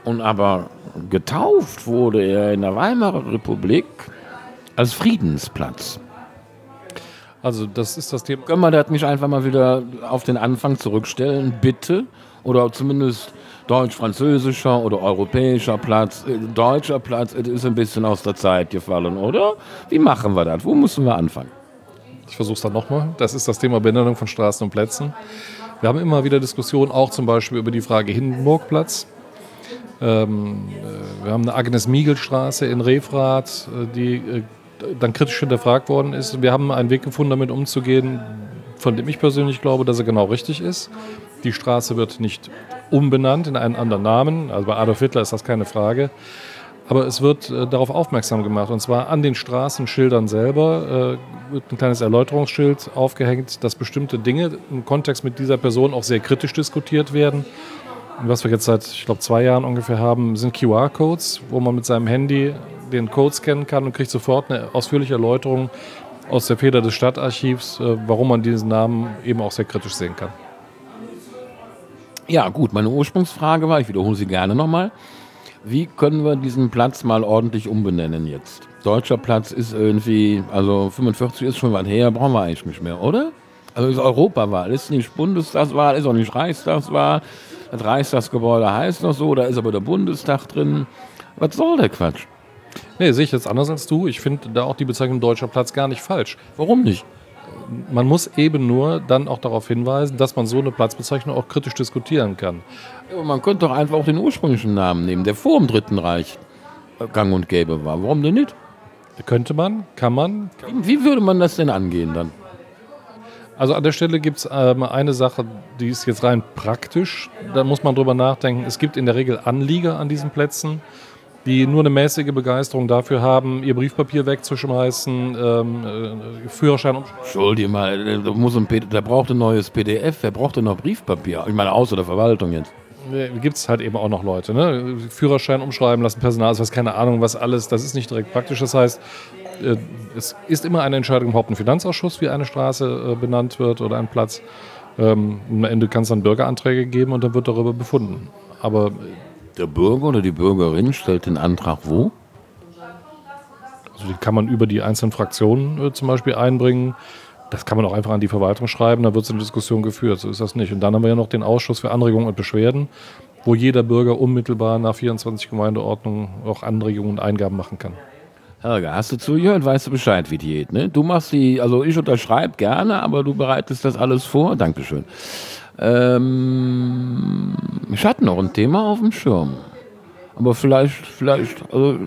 Und aber getauft wurde er in der Weimarer Republik als Friedensplatz. Also das ist das Thema. Können wir das nicht einfach mal wieder auf den Anfang zurückstellen, bitte? Oder zumindest deutsch-französischer oder europäischer Platz. Äh, Deutscher Platz es ist ein bisschen aus der Zeit gefallen, oder? Wie machen wir das? Wo müssen wir anfangen? Ich versuche es dann nochmal. Das ist das Thema Benennung von Straßen und Plätzen. Wir haben immer wieder Diskussionen, auch zum Beispiel über die Frage Hindenburgplatz. Ähm, äh, wir haben eine Agnes-Miegel-Straße in Refrath, äh, die äh, dann kritisch hinterfragt worden ist. Wir haben einen Weg gefunden, damit umzugehen, von dem ich persönlich glaube, dass er genau richtig ist. Die Straße wird nicht umbenannt in einen anderen Namen. Also bei Adolf Hitler ist das keine Frage. Aber es wird äh, darauf aufmerksam gemacht. Und zwar an den Straßenschildern selber äh, wird ein kleines Erläuterungsschild aufgehängt, dass bestimmte Dinge im Kontext mit dieser Person auch sehr kritisch diskutiert werden. Was wir jetzt seit, ich glaube, zwei Jahren ungefähr haben, sind QR-Codes, wo man mit seinem Handy den Code scannen kann und kriegt sofort eine ausführliche Erläuterung aus der Feder des Stadtarchivs, äh, warum man diesen Namen eben auch sehr kritisch sehen kann. Ja, gut, meine Ursprungsfrage war, ich wiederhole sie gerne nochmal. Wie können wir diesen Platz mal ordentlich umbenennen jetzt? Deutscher Platz ist irgendwie, also 45 ist schon weit her, brauchen wir eigentlich nicht mehr, oder? Also ist Europawahl, ist nicht Bundestagswahl, ist auch nicht Reichstagswahl. Das Reichstagsgebäude heißt noch so, da ist aber der Bundestag drin. Was soll der Quatsch? Nee, sehe ich jetzt anders als du. Ich finde da auch die Bezeichnung Deutscher Platz gar nicht falsch. Warum nicht? man muss eben nur dann auch darauf hinweisen, dass man so eine Platzbezeichnung auch kritisch diskutieren kann. Ja, man könnte doch einfach auch den ursprünglichen Namen nehmen, der vor dem Dritten Reich gang und gäbe war. Warum denn nicht? Könnte man, kann man. Wie würde man das denn angehen dann? Also an der Stelle gibt es ähm, eine Sache, die ist jetzt rein praktisch. Da muss man drüber nachdenken. Es gibt in der Regel Anlieger an diesen Plätzen die nur eine mäßige Begeisterung dafür haben, ihr Briefpapier wegzuschmeißen, ähm, äh, Führerschein Entschuldige mal, da, muss ein, der braucht ein neues PDF, wer braucht denn noch Briefpapier? Ich meine, außer der Verwaltung jetzt. Gibt es halt eben auch noch Leute, ne? Führerschein umschreiben lassen, Personal, was keine Ahnung, was alles, das ist nicht direkt praktisch. Das heißt, äh, es ist immer eine Entscheidung im Hauptfinanzausschuss, wie eine Straße äh, benannt wird oder ein Platz. Ähm, am Ende kann es dann Bürgeranträge geben und dann wird darüber befunden. Aber der Bürger oder die Bürgerin stellt den Antrag wo? Also den kann man über die einzelnen Fraktionen äh, zum Beispiel einbringen. Das kann man auch einfach an die Verwaltung schreiben, da wird so eine Diskussion geführt. So ist das nicht. Und dann haben wir ja noch den Ausschuss für Anregungen und Beschwerden, wo jeder Bürger unmittelbar nach 24 Gemeindeordnungen auch Anregungen und Eingaben machen kann. Helga, hast du zugehört? Weißt du Bescheid, wie die geht, ne? Du machst die, also ich unterschreibe gerne, aber du bereitest das alles vor. Dankeschön. Ähm, ich hatte noch ein Thema auf dem Schirm. Aber vielleicht, vielleicht, also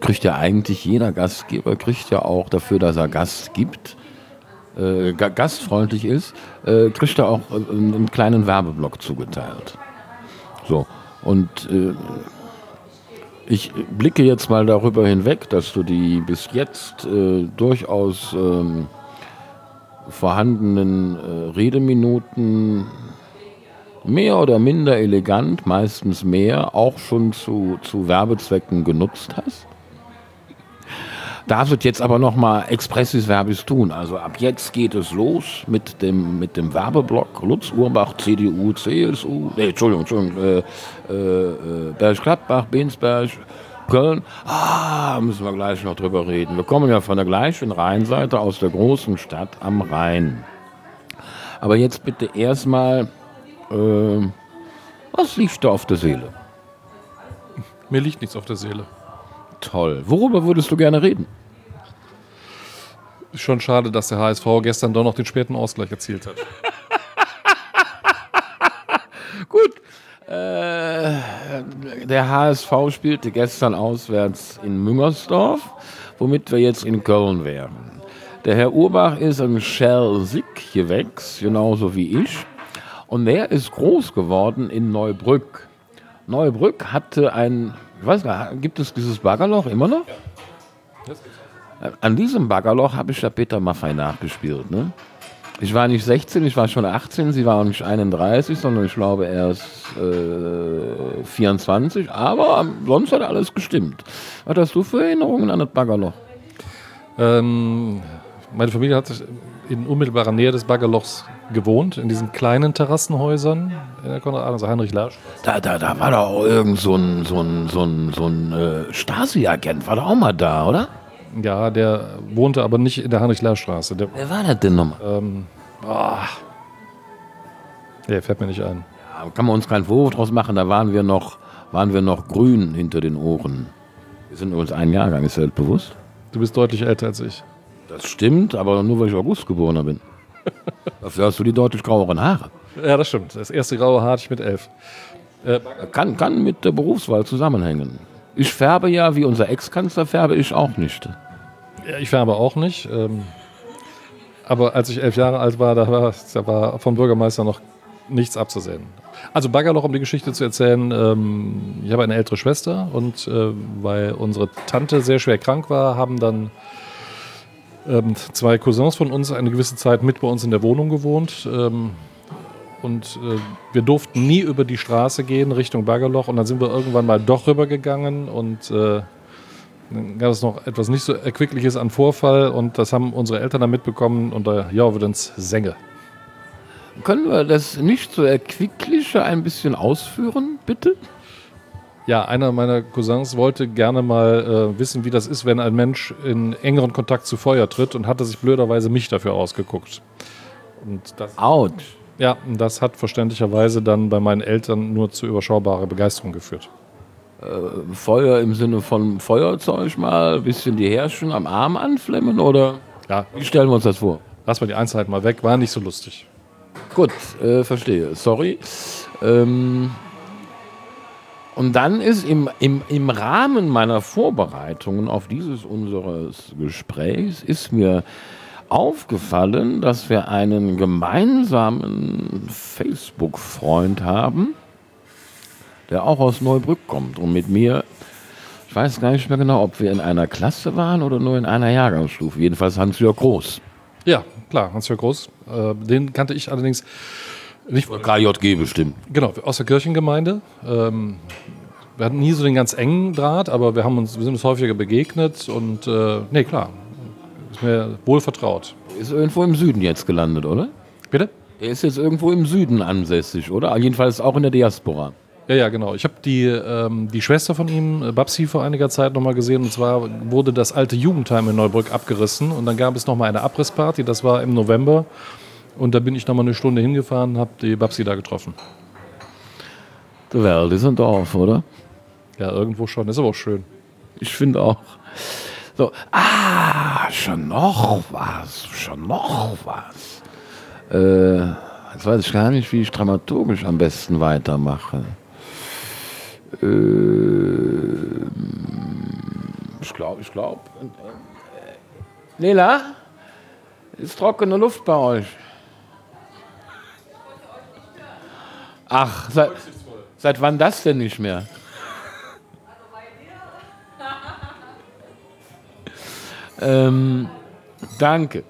kriegt ja eigentlich jeder Gastgeber, kriegt ja auch dafür, dass er Gast gibt, äh, gastfreundlich ist, äh, kriegt er auch einen, einen, kleinen Werbeblock zugeteilt. So, und äh, ich blicke jetzt mal darüber hinweg, dass du die bis jetzt äh, durchaus ähm, vorhandenen äh, Redeminuten mehr oder minder elegant, meistens mehr, auch schon zu, zu Werbezwecken genutzt hast. Darfst du jetzt aber noch mal expressis verbis tun. Also ab jetzt geht es los mit dem, mit dem Werbeblock Lutz Urbach, CDU, CSU, nee, Entschuldigung, Entschuldigung, äh, äh, Bergstadtbach, Bensberg, Köln, ah, müssen wir gleich noch drüber reden. Wir kommen ja von der gleichen Rheinseite aus der großen Stadt am Rhein. Aber jetzt bitte erstmal, äh, was liegt da auf der Seele? Mir liegt nichts auf der Seele. Toll. Worüber würdest du gerne reden? Schon schade, dass der HSV gestern doch noch den späten Ausgleich erzielt hat. Gut, äh, der HSV spielte gestern auswärts in Müngersdorf, womit wir jetzt in Köln wären. Der Herr Urbach ist ein Schelsig-Gewächs, genauso wie ich. Und der ist groß geworden in Neubrück. Neubrück hatte ein, ich weiß nicht, gibt es dieses Baggerloch immer noch? Ja. An diesem Baggerloch habe ich ja Peter Maffei nachgespielt. Ne? Ich war nicht 16, ich war schon 18, sie war auch nicht 31, sondern ich glaube erst äh, 24. Aber sonst hat alles gestimmt. Was hast du für Erinnerungen an das Baggerloch? Ähm, meine Familie hat in unmittelbarer Nähe des Baggerlochs gewohnt, in diesen kleinen Terrassenhäusern in der Konrad also Heinrich Larsch. Da, da, da war doch auch irgend so ein, so ein, so ein, so ein äh, Stasi-Agent, war doch auch mal da, oder? Ja, der wohnte aber nicht in der Heinrich-Lehr-Straße. Der, Wer war das denn nochmal? ähm, ah, der fällt mir nicht ein. Ja, kann man uns keinen Vorwurf draus machen, da waren wir noch, waren wir noch grün hinter den Ohren. Wir sind übrigens ein Jahrgang, ist dir das bewusst? Du bist deutlich älter als ich. Das stimmt, aber nur weil ich August geborener bin. Dafür hast du die deutlich graueren Haare. Ja, das stimmt. Das erste graue Haar hatte ich mit elf. Kann, kann mit der Berufswahl zusammenhängen. Ich färbe ja, wie unser Ex-Kanzler färbe ich auch nicht. Ja, ich färbe auch nicht. Ähm, aber als ich elf Jahre alt war, da war, da war vom Bürgermeister noch nichts abzusehen. Also Baggerloch, um die Geschichte zu erzählen, ähm, ich habe eine ältere Schwester und äh, weil unsere Tante sehr schwer krank war, haben dann ähm, zwei Cousins von uns eine gewisse Zeit mit bei uns in der Wohnung gewohnt. Ähm, und äh, wir durften nie über die Straße gehen Richtung Baggerloch und dann sind wir irgendwann mal doch rübergegangen und äh, dann gab es noch etwas nicht so Erquickliches an Vorfall und das haben unsere Eltern dann mitbekommen und da ja, wird uns Sänge. Können wir das nicht so erquickliche ein bisschen ausführen, bitte? Ja, einer meiner Cousins wollte gerne mal äh, wissen, wie das ist, wenn ein Mensch in engeren Kontakt zu Feuer tritt und hatte sich blöderweise mich dafür ausgeguckt. Und das, Autsch. ja, und das hat verständlicherweise dann bei meinen Eltern nur zu überschaubarer Begeisterung geführt. Feuer im Sinne von Feuerzeug mal, ein bisschen die Härchen am Arm anflemmen oder Ja, wie stellen wir uns das vor? lass mal die Einzelheiten mal weg, war nicht so lustig. Gut, äh, verstehe. Sorry. Ähm, und dann ist im, im, im Rahmen meiner Vorbereitungen auf dieses unseres Gesprächs ist mir aufgefallen, dass wir einen gemeinsamen Facebook-Freund haben, der auch aus Neubrück kommt und mit mir, ich weiß gar nicht mehr genau, ob wir in einer Klasse waren oder nur in einer Jahrgangsstufe. Jedenfalls Hans-Jörg Groß. Ja, klar, Hans-Jörg Groß. Äh, den kannte ich allerdings nicht KJG bestimmt. Genau, aus der Kirchengemeinde. Ähm, wir hatten nie so den ganz engen Draht, aber wir, haben uns, wir sind uns häufiger begegnet und äh, nee, klar, ist mir wohl vertraut. Ist irgendwo im Süden jetzt gelandet, oder? Bitte? Er ist jetzt irgendwo im Süden ansässig, oder? Jedenfalls auch in der Diaspora. Ja, ja, genau. Ich habe die, ähm, die Schwester von ihm, äh, Babsi, vor einiger Zeit nochmal gesehen. Und zwar wurde das alte Jugendheim in Neubrück abgerissen. Und dann gab es nochmal eine Abrissparty. Das war im November. Und da bin ich nochmal eine Stunde hingefahren, habe die Babsi da getroffen. Die Welt ist ein Dorf, oder? Ja, irgendwo schon. Ist aber auch schön. Ich finde auch. So, ah, schon noch was, schon noch was. Äh, jetzt weiß ich gar nicht, wie ich dramaturgisch am besten weitermache. Äh, ich glaube, ich glaube. Lela, ist trockene Luft bei euch? Ach, seit, seit wann das denn nicht mehr? Ähm, danke.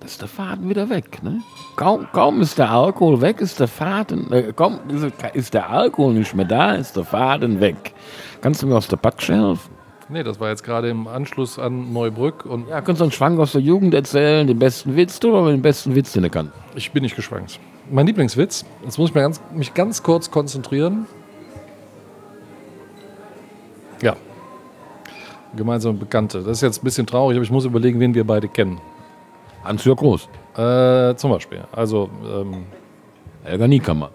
Da ist der Faden wieder weg, ne? Kaum, kaum ist der Alkohol weg, ist der Faden, äh, kaum ist, ist der Alkohol nicht mehr da, ist der Faden weg. Kannst du mir aus der Patsche helfen? Nee, das war jetzt gerade im Anschluss an Neubrück. Und Ja, kannst du einen Schwank aus der Jugend erzählen, den besten Witz, du oder den besten Witz, den du kannst? ich bin nicht geschwankt. Mein Lieblingswitz, jetzt muss ich mal ganz, mich ganz kurz konzentrieren. Ja. Gemeinsame Bekannte. Das ist jetzt ein bisschen traurig, aber ich muss überlegen, wen wir beide kennen. Hans-Jörg Groß, Äh, zum Beispiel. Also, ähm, Helga Niekammer,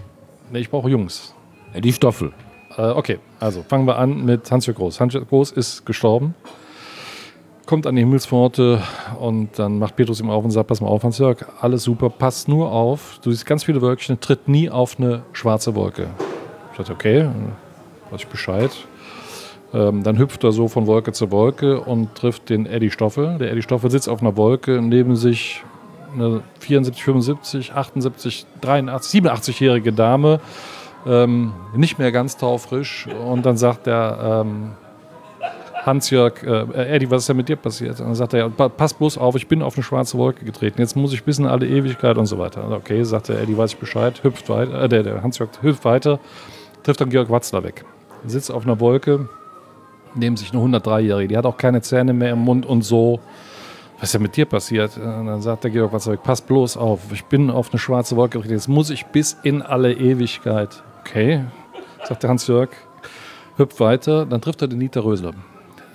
nee, ich brauche Jungs. Eddie Stoffel, Äh, okay, also fangen wir an mit Hans-Jörg Groß. Hans-Jörg Groß ist gestorben, kommt an die Himmelspforte und dann macht Petrus ihm auf und sagt, pass mal auf, Hans-Jörg, alles super, pass nur auf, du siehst ganz viele Wölkchen, tritt nie auf eine schwarze Wolke. Ich dachte, okay, weiß ich Bescheid. Ähm, dann hüpft er so von Wolke zu Wolke und trifft den Eddie Stoffel. Der Eddie Stoffel sitzt auf einer Wolke, neben sich eine 74, 75, 78, 83, 87-jährige Dame, ähm, nicht mehr ganz taufrisch. Und dann sagt der ähm, Hans-Jörg, äh, Eddie, was ist denn mit dir passiert? Und dann sagt er, ja, pa- pass bloß auf, ich bin auf eine schwarze Wolke getreten. Jetzt muss ich bis in alle Ewigkeit und so weiter. Okay, sagt der Eddie, weiß ich Bescheid, hüpft weiter, äh, der, der Hans-Jörg hüpft weiter, trifft dann Georg Watzler weg. Sitzt auf einer Wolke, neben sich eine 103-Jährige, die hat auch keine Zähne mehr im Mund und so. Was ist denn mit dir passiert? Und dann sagt der Georg Watzlawick, pass bloß auf, ich bin auf eine schwarze Wolke getreten, jetzt muss ich bis in alle Ewigkeit. Okay, sagt der Hans-Jörg, hüpft weiter, dann trifft er den Dieter Rösler.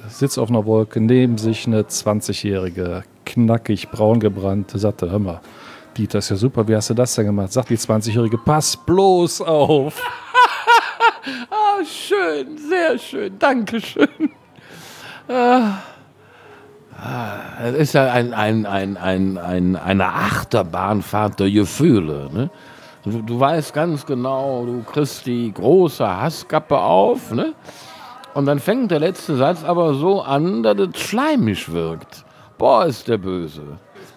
sitzt auf einer Wolke, neben sich eine 20-jährige, knackig, braun gebrannte, sagte, hör mal, Dieter, ist ja super, wie hast du das denn gemacht? Sagt die 20-jährige, pass bloß auf. Ah, schön, sehr schön, danke schön. Ah, ah, es ist ja ein, ein, ein, ein, ein, eine Achterbahnfahrt der Gefühle. Ne? Du, du weißt ganz genau, du kriegst die große Hasskappe auf, ne? Und dann fängt der letzte Satz aber so an, dass es schleimig wirkt. Boah, ist der böse.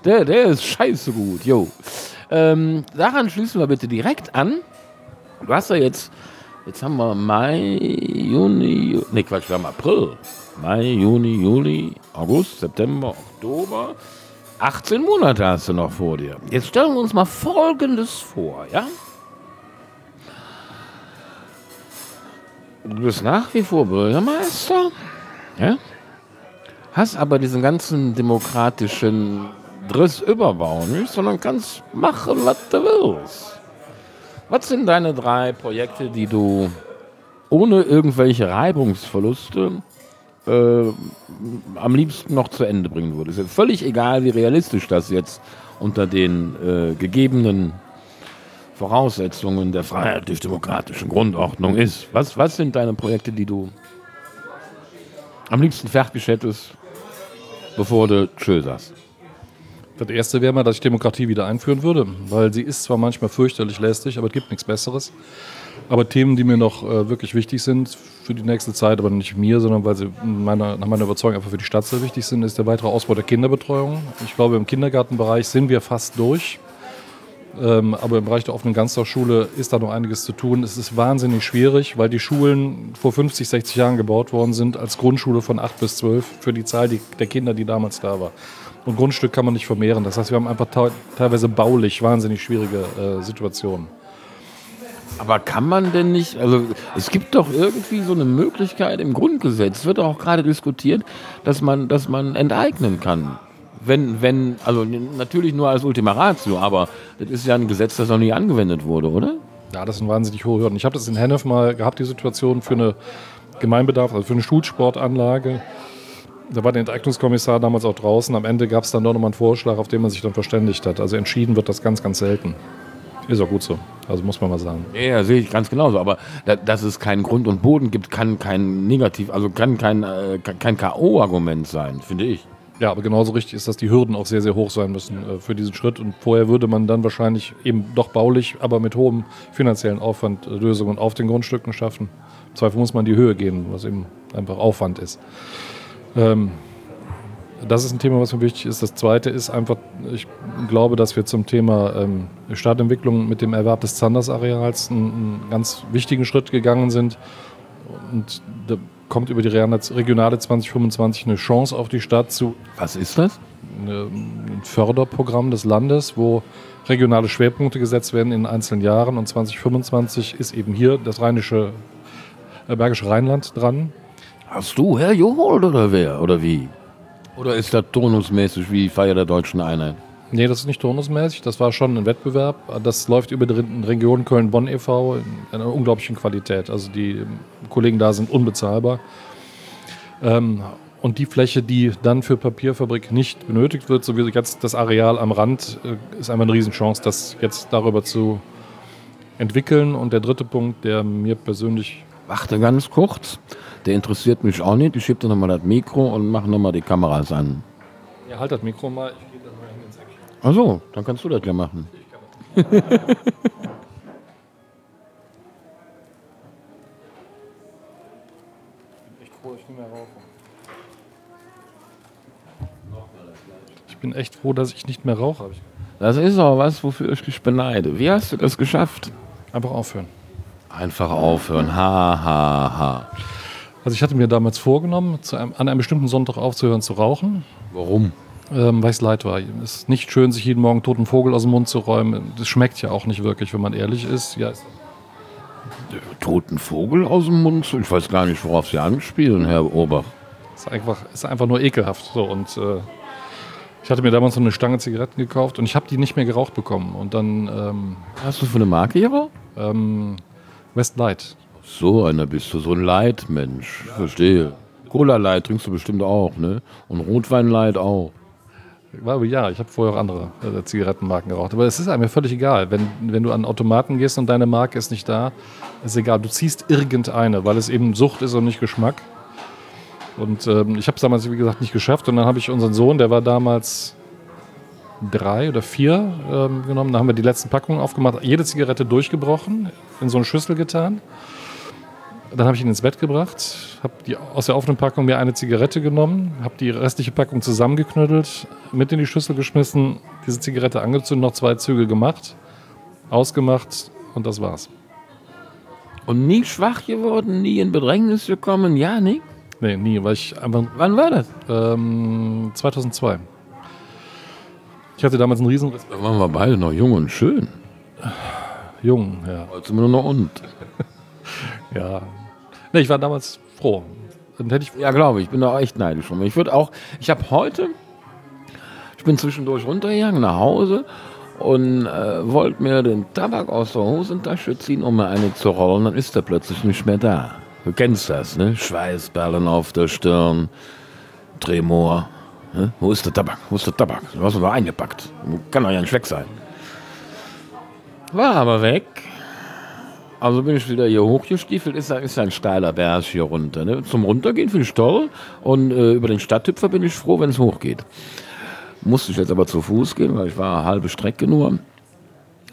Der, der ist scheiße gut, jo. Ähm, daran schließen wir bitte direkt an. Du hast ja jetzt, jetzt haben wir Mai, Juni, Ju- nee Quatsch, wir haben April. Mai, Juni, Juli, August, September, Oktober. 18 Monate hast du noch vor dir. Jetzt stellen wir uns mal Folgendes vor, ja? Du bist nach wie vor Bürgermeister, ja? Hast aber diesen ganzen demokratischen Drissüberbau nicht, sondern kannst machen, was du willst. Was sind deine drei Projekte, die du ohne irgendwelche Reibungsverluste äh, am liebsten noch zu Ende bringen würdest? Ist völlig egal, wie realistisch das jetzt unter den äh, gegebenen Voraussetzungen der freiheitlich-demokratischen Grundordnung ist. Was, was sind deine Projekte, die du am liebsten fertig hättest, bevor du Tschö sagst? Das erste wäre mal, dass ich Demokratie wieder einführen würde, weil sie ist zwar manchmal fürchterlich lästig, aber es gibt nichts Besseres. Aber Themen, die mir noch äh, wirklich wichtig sind für die nächste Zeit, aber nicht mir, sondern weil sie meiner, nach meiner Überzeugung einfach für die Stadt sehr wichtig sind, ist der weitere Ausbau der Kinderbetreuung. Ich glaube, im Kindergartenbereich sind wir fast durch. Ähm, aber im Bereich der offenen Ganztagsschule ist da noch einiges zu tun. Es ist wahnsinnig schwierig, weil die Schulen vor 50, 60 Jahren gebaut worden sind als Grundschule von 8 bis 12 für die Zahl die, der Kinder, die damals da war. Und Grundstück kann man nicht vermehren. Das heißt, wir haben einfach te teilweise baulich wahnsinnig schwierige äh, Situationen. Aber kann man denn nicht, also es gibt doch irgendwie so eine Möglichkeit im Grundgesetz, wird auch gerade diskutiert, dass man, dass man enteignen kann. Wenn, wenn, also natürlich nur als Ultima Ratio, aber das ist ja ein Gesetz, das noch nie angewendet wurde, oder? Ja, das sind wahnsinnig hohe Hürden. Ich habe das in Hennef mal gehabt, die Situation für eine Gemeinbedarf, also für eine Schulsportanlage. Da war der Enteignungskommissar damals auch draußen. Am Ende gab es dann doch nochmal einen Vorschlag, auf den man sich dann verständigt hat. Also entschieden wird das ganz, ganz selten. Ist auch gut so. Also muss man mal sagen. Ja, sehe ich ganz genauso. Aber da, dass es keinen Grund und Boden gibt, kann kein Negativ, also kann kein, äh, kein K.O.-Argument sein, finde ich. Ja, aber genauso richtig ist, dass die Hürden auch sehr, sehr hoch sein müssen äh, für diesen Schritt. Und vorher würde man dann wahrscheinlich eben doch baulich, aber mit hohem finanziellen Aufwand äh, Lösungen auf den Grundstücken schaffen. Im Zweifel muss man die Höhe gehen, was eben einfach Aufwand ist. Ähm, das ist ein Thema, was mir wichtig ist. Das zweite ist einfach, ich glaube, dass wir zum Thema ähm, Stadtentwicklung mit dem Erwerb des Zandersareals einen, einen ganz wichtigen Schritt gegangen sind. Und da kommt über die Regionale 2025 eine Chance auf die Stadt zu Was ist das? eine- ein Förderprogramm des Landes, wo regionale Schwerpunkte gesetzt werden in einzelnen Jahren. Und 2025 ist eben hier das rheinische, äh, Bergische Rheinland dran. Hast du Herr Johold oder wer? Oder wie? Oder ist das tonusmäßig wie Feier der deutschen Einheit? Nee, das ist nicht turnusmäßig, das war schon ein Wettbewerb. Das läuft über die Re- Region Köln-Bonn e.V. in einer unglaublichen Qualität. Also die ähm, Kollegen da sind unbezahlbar. Ähm, und die Fläche, die dann für Papierfabrik nicht benötigt wird, so wie jetzt das Areal am Rand, äh, ist einfach eine Riesenchance, das jetzt darüber zu entwickeln. Und der dritte Punkt, der mir persönlich Warte ganz kurz. Der interessiert mich auch nicht. Ich schieb dir nochmal das Mikro und mach nochmal die Kameras an. Ja, halt das Mikro mal. Ich gehe das mal hin ins Eck. Ach so, dann kannst du das ja machen. Ich ich bin echt froh, dass ich nicht mehr rauche. Das ist auch was, wofür ich dich beneide. Wie hast du das geschafft? Einfach aufhören. Einfach aufhören. Ha, ha, ha. Also ich hatte mir damals vorgenommen, einem, an einem bestimmten Sonntag aufzuhören zu rauchen, Warum? ähm, weil es leid war. Es ist nicht schön, sich jeden Morgen toten Vogel aus dem Mund zu räumen. Das schmeckt ja auch nicht wirklich, wenn man ehrlich ist. Ja, es- Toten Vogel aus dem Mund? Ich weiß gar nicht, worauf Sie anspielen, Herr Ober. ist einfach, ist einfach nur ekelhaft. So, und äh, ich hatte mir damals so eine Stange Zigaretten gekauft und ich habe die nicht mehr geraucht bekommen. Und dann ähm, Hast du für eine Marke geraucht? ähm, Westlight. So einer bist du, so ein Leitmensch. Verstehe. Cola Light trinkst du bestimmt auch, ne? Und Rotwein Light auch. Ja, ich habe vorher auch andere äh, Zigarettenmarken geraucht. Aber es ist ja völlig egal. Wenn, wenn du an Automaten gehst und deine Marke ist nicht da, ist egal. Du ziehst irgendeine, weil es eben Sucht ist und nicht Geschmack. Und ähm, ich habe es damals, wie gesagt, nicht geschafft. Und dann habe ich unseren Sohn, der war damals drei oder vier, ähm, genommen. Da haben wir die letzten Packungen aufgemacht, jede Zigarette durchgebrochen, in so eine Schüssel getan. Dann habe ich ihn ins Bett gebracht, habe aus der offenen Packung mir eine Zigarette genommen, habe die restliche Packung zusammengeknüttelt, mit in die Schüssel geschmissen, diese Zigarette angezündet, noch zwei Züge gemacht, ausgemacht und das war's. Und nie schwach geworden, nie in Bedrängnis gekommen, ja, nie. Nee, nie, weil ich einfach Wann war das? ähm, 2002. Ich hatte damals einen riesen Da waren wir beide noch jung und schön. Jungen, ja. Jetzt sind wir nur noch und. ja. Nee, ich war damals froh. Dann hätte ich Ja, glaube ich. Bin da echt neidisch. Ich würde auch, ich habe heute, ich bin zwischendurch runtergegangen nach Hause und äh, wollte mir den Tabak aus der Hosentasche ziehen, um mir eine zu rollen. Dann ist er plötzlich nicht mehr da. Du kennst das, ne? Schweißperlen auf der Stirn, Tremor. Ne? Wo ist der Tabak? Wo ist der Tabak? Du hast ihn doch eingepackt. Kann doch ja nicht weg sein. War aber weg. Also bin ich wieder hier hochgestiefelt, ist, ist ein steiler Berg hier runter. Ne? Zum Runtergehen finde ich toll und äh, über den Stadthüpfer bin ich froh, wenn es hochgeht. Musste ich jetzt aber zu Fuß gehen, weil ich war eine halbe Strecke nur.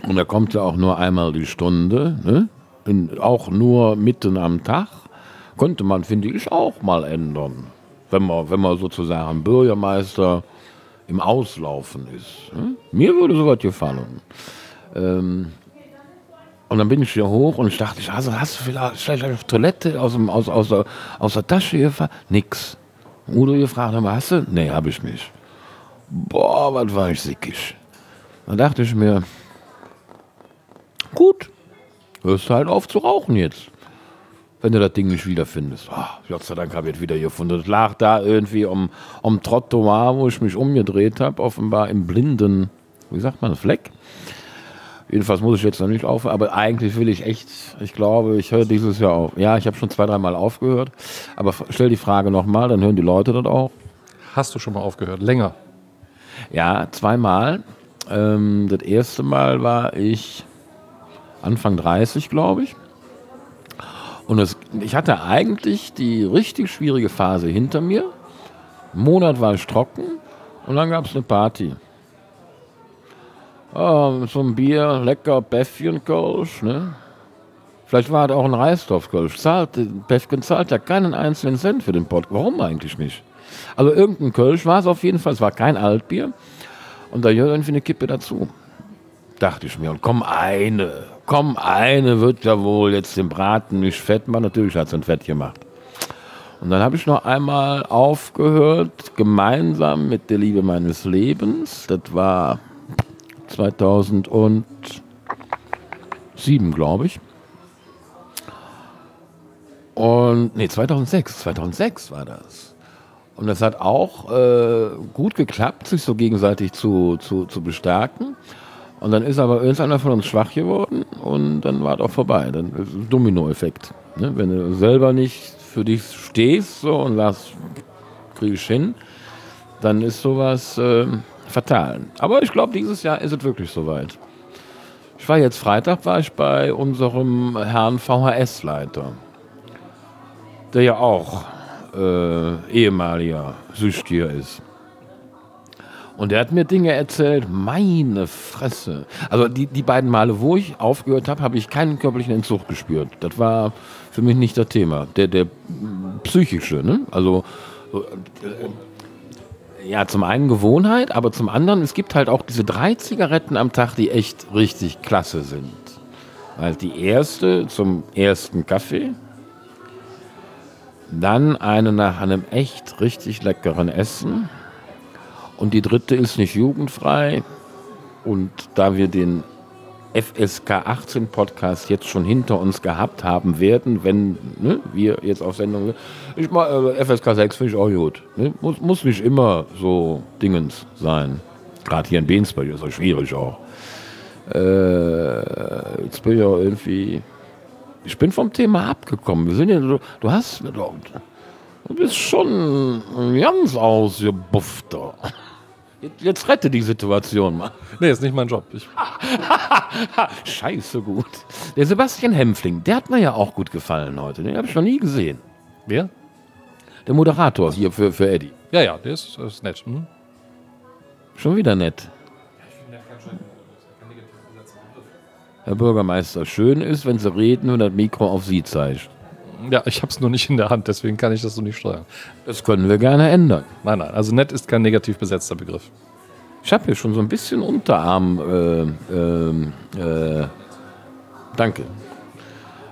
Und er kommt ja auch nur einmal die Stunde, ne? In, auch nur mitten am Tag. Könnte man, finde ich, auch mal ändern. Wenn man, wenn man sozusagen Bürgermeister im Auslaufen ist. Ne? Mir würde sowas gefallen. Ähm, und dann bin ich hier hoch und ich dachte, also hast du vielleicht, vielleicht auf Toilette aus, dem, aus, aus, der, aus der Tasche gefahren? Nix. Udo gefragt, hast du? Nee, hab ich nicht. Boah, was war ich sickig. Da dachte ich mir, gut, hörst du halt auf zu rauchen jetzt. Wenn du das Ding nicht wiederfindest. Ah, Gott sei Dank habe ich es wieder gefunden. Das lag da irgendwie um, um Trottoir, wo ich mich umgedreht habe, offenbar im blinden, wie sagt man, Fleck. Jedenfalls muss ich jetzt noch nicht aufhören, aber eigentlich will ich echt, ich glaube, ich höre dieses Jahr auf. Ja, ich habe schon zwei, dreimal aufgehört, aber stell die Frage nochmal, dann hören die Leute das auch. Hast du schon mal aufgehört? Länger? Ja, zweimal. Ähm, das erste Mal war ich Anfang 30, glaube ich. Und es, ich hatte eigentlich die richtig schwierige Phase hinter mir. Einen Monat war ich trocken und dann gab es eine Party. Ah, so ein Bier, lecker Bäffchen Kölsch, ne? Vielleicht war es auch ein Reisdorf Kölsch. Zahlt, Bäffchen zahlt ja keinen einzelnen Cent für den Pott. Warum eigentlich nicht? Also irgendein Kölsch war es auf jeden Fall. Es war kein Altbier. Und da gehört irgendwie eine Kippe dazu. Dachte ich mir. Und komm, eine. Komm, eine wird ja wohl jetzt den Braten nicht fett machen. Natürlich hat es ein Fett gemacht. Und dann habe ich noch einmal aufgehört, gemeinsam mit der Liebe meines Lebens. Das war 2007, glaube ich. Und, nee, 2006. 2006 war das. Und das hat auch äh, gut geklappt, sich so gegenseitig zu, zu, zu bestärken. Und dann ist aber irgendeiner von uns schwach geworden und dann war es auch vorbei. Dann ist ein Dominoeffekt. Ne? Wenn du selber nicht für dich stehst so, und sagst, kriege ich hin, dann ist sowas äh, fatal. Aber ich glaube, dieses Jahr ist es wirklich soweit. Ich war jetzt Freitag, war ich bei unserem Herrn VHS-Leiter, der ja auch äh, ehemaliger Süchtiger ist. Und der hat mir Dinge erzählt, meine Fresse. Also die, die beiden Male, wo ich aufgehört habe, habe ich keinen körperlichen Entzug gespürt. Das war für mich nicht das Thema. Der, der psychische, ne? Also äh, ja, zum einen Gewohnheit, aber zum anderen, es gibt halt auch diese drei Zigaretten am Tag, die echt richtig klasse sind. Weil die erste zum ersten Kaffee, dann eine nach einem echt richtig leckeren Essen. Und die dritte ist nicht jugendfrei. Und da wir den FSK 18 Podcast jetzt schon hinter uns gehabt haben werden, wenn ne, wir jetzt auf Sendung sind. Ich mal, äh, FSK 6 finde ich auch gut. Ne? Muss, muss nicht immer so Dingens sein. Gerade hier in Bensberg ist das schwierig auch. Äh, jetzt bin ich auch irgendwie. Ich bin vom Thema abgekommen. Wir sind ja, du, du hast. Du, Du bist schon ein ganz ausgebuffter. Jetzt, jetzt rette die Situation mal. Nee, ist nicht mein Job. Ich, Scheiße gut. Der Sebastian Hempfling, der hat mir ja auch gut gefallen heute. Den habe ich noch nie gesehen. wer? Der Moderator hier für, für Eddie. Ja, ja, der ist, ist nett. Hm? Schon wieder nett. Herr Bürgermeister, schön ist, wenn Sie reden und das Mikro auf Sie zeigt. Ja, ich habe es nur nicht in der Hand, deswegen kann ich das so nicht steuern. Das können wir gerne ändern. Nein, nein, also nett ist kein negativ besetzter Begriff. Ich habe hier schon so ein bisschen Unterarm. Äh, ähm, äh, danke.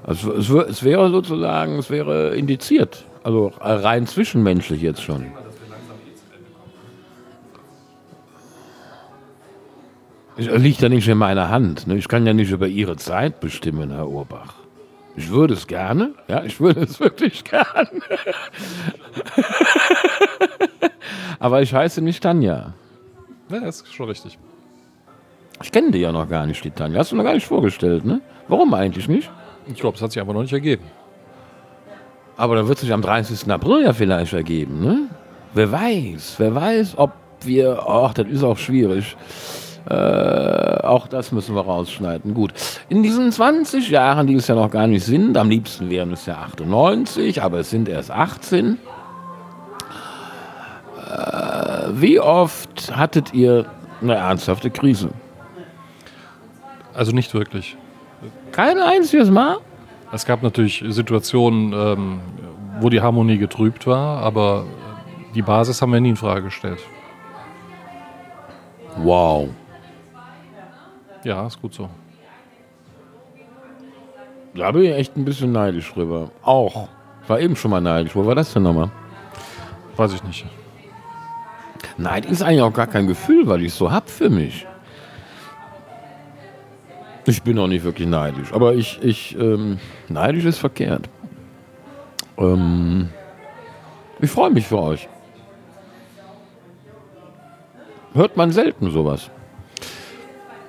Also es, es wäre sozusagen, es wäre indiziert. Also rein zwischenmenschlich jetzt schon. Es liegt ja nicht in meiner Hand. Ne? Ich kann ja nicht über Ihre Zeit bestimmen, Herr Urbach. Ich würde es gerne, ja, ich würde es wirklich gerne. Aber ich heiße nicht Tanja. Ja, das ist schon richtig. Ich kenne die ja noch gar nicht, die Tanja. Hast du noch gar nicht vorgestellt, ne? Warum eigentlich nicht? Ich glaube, es hat sich einfach noch nicht ergeben. Aber dann wird sich am 30. April ja vielleicht ergeben, ne? Wer weiß, wer weiß, ob wir. Ach, das ist auch schwierig. Äh, auch das müssen wir rausschneiden. Gut. In diesen 20 Jahren, die es ja noch gar nicht sind, am liebsten wären es ja 98, aber es sind erst 18. Äh, wie oft hattet ihr eine ernsthafte Krise? Also nicht wirklich. Kein einziges Mal? Es gab natürlich Situationen, ähm, wo die Harmonie getrübt war, aber die Basis haben wir nie in Frage gestellt. Wow. Ja, ist gut so. Da bin ich echt ein bisschen neidisch drüber. Auch. Ich war eben schon mal neidisch. Wo war das denn nochmal? Weiß ich nicht. Neid ist eigentlich auch gar kein Gefühl, weil ich es so hab für mich. Ich bin auch nicht wirklich neidisch. Aber ich, ich, ähm, neidisch ist verkehrt. Ähm, ich freue mich für euch. Hört man selten sowas.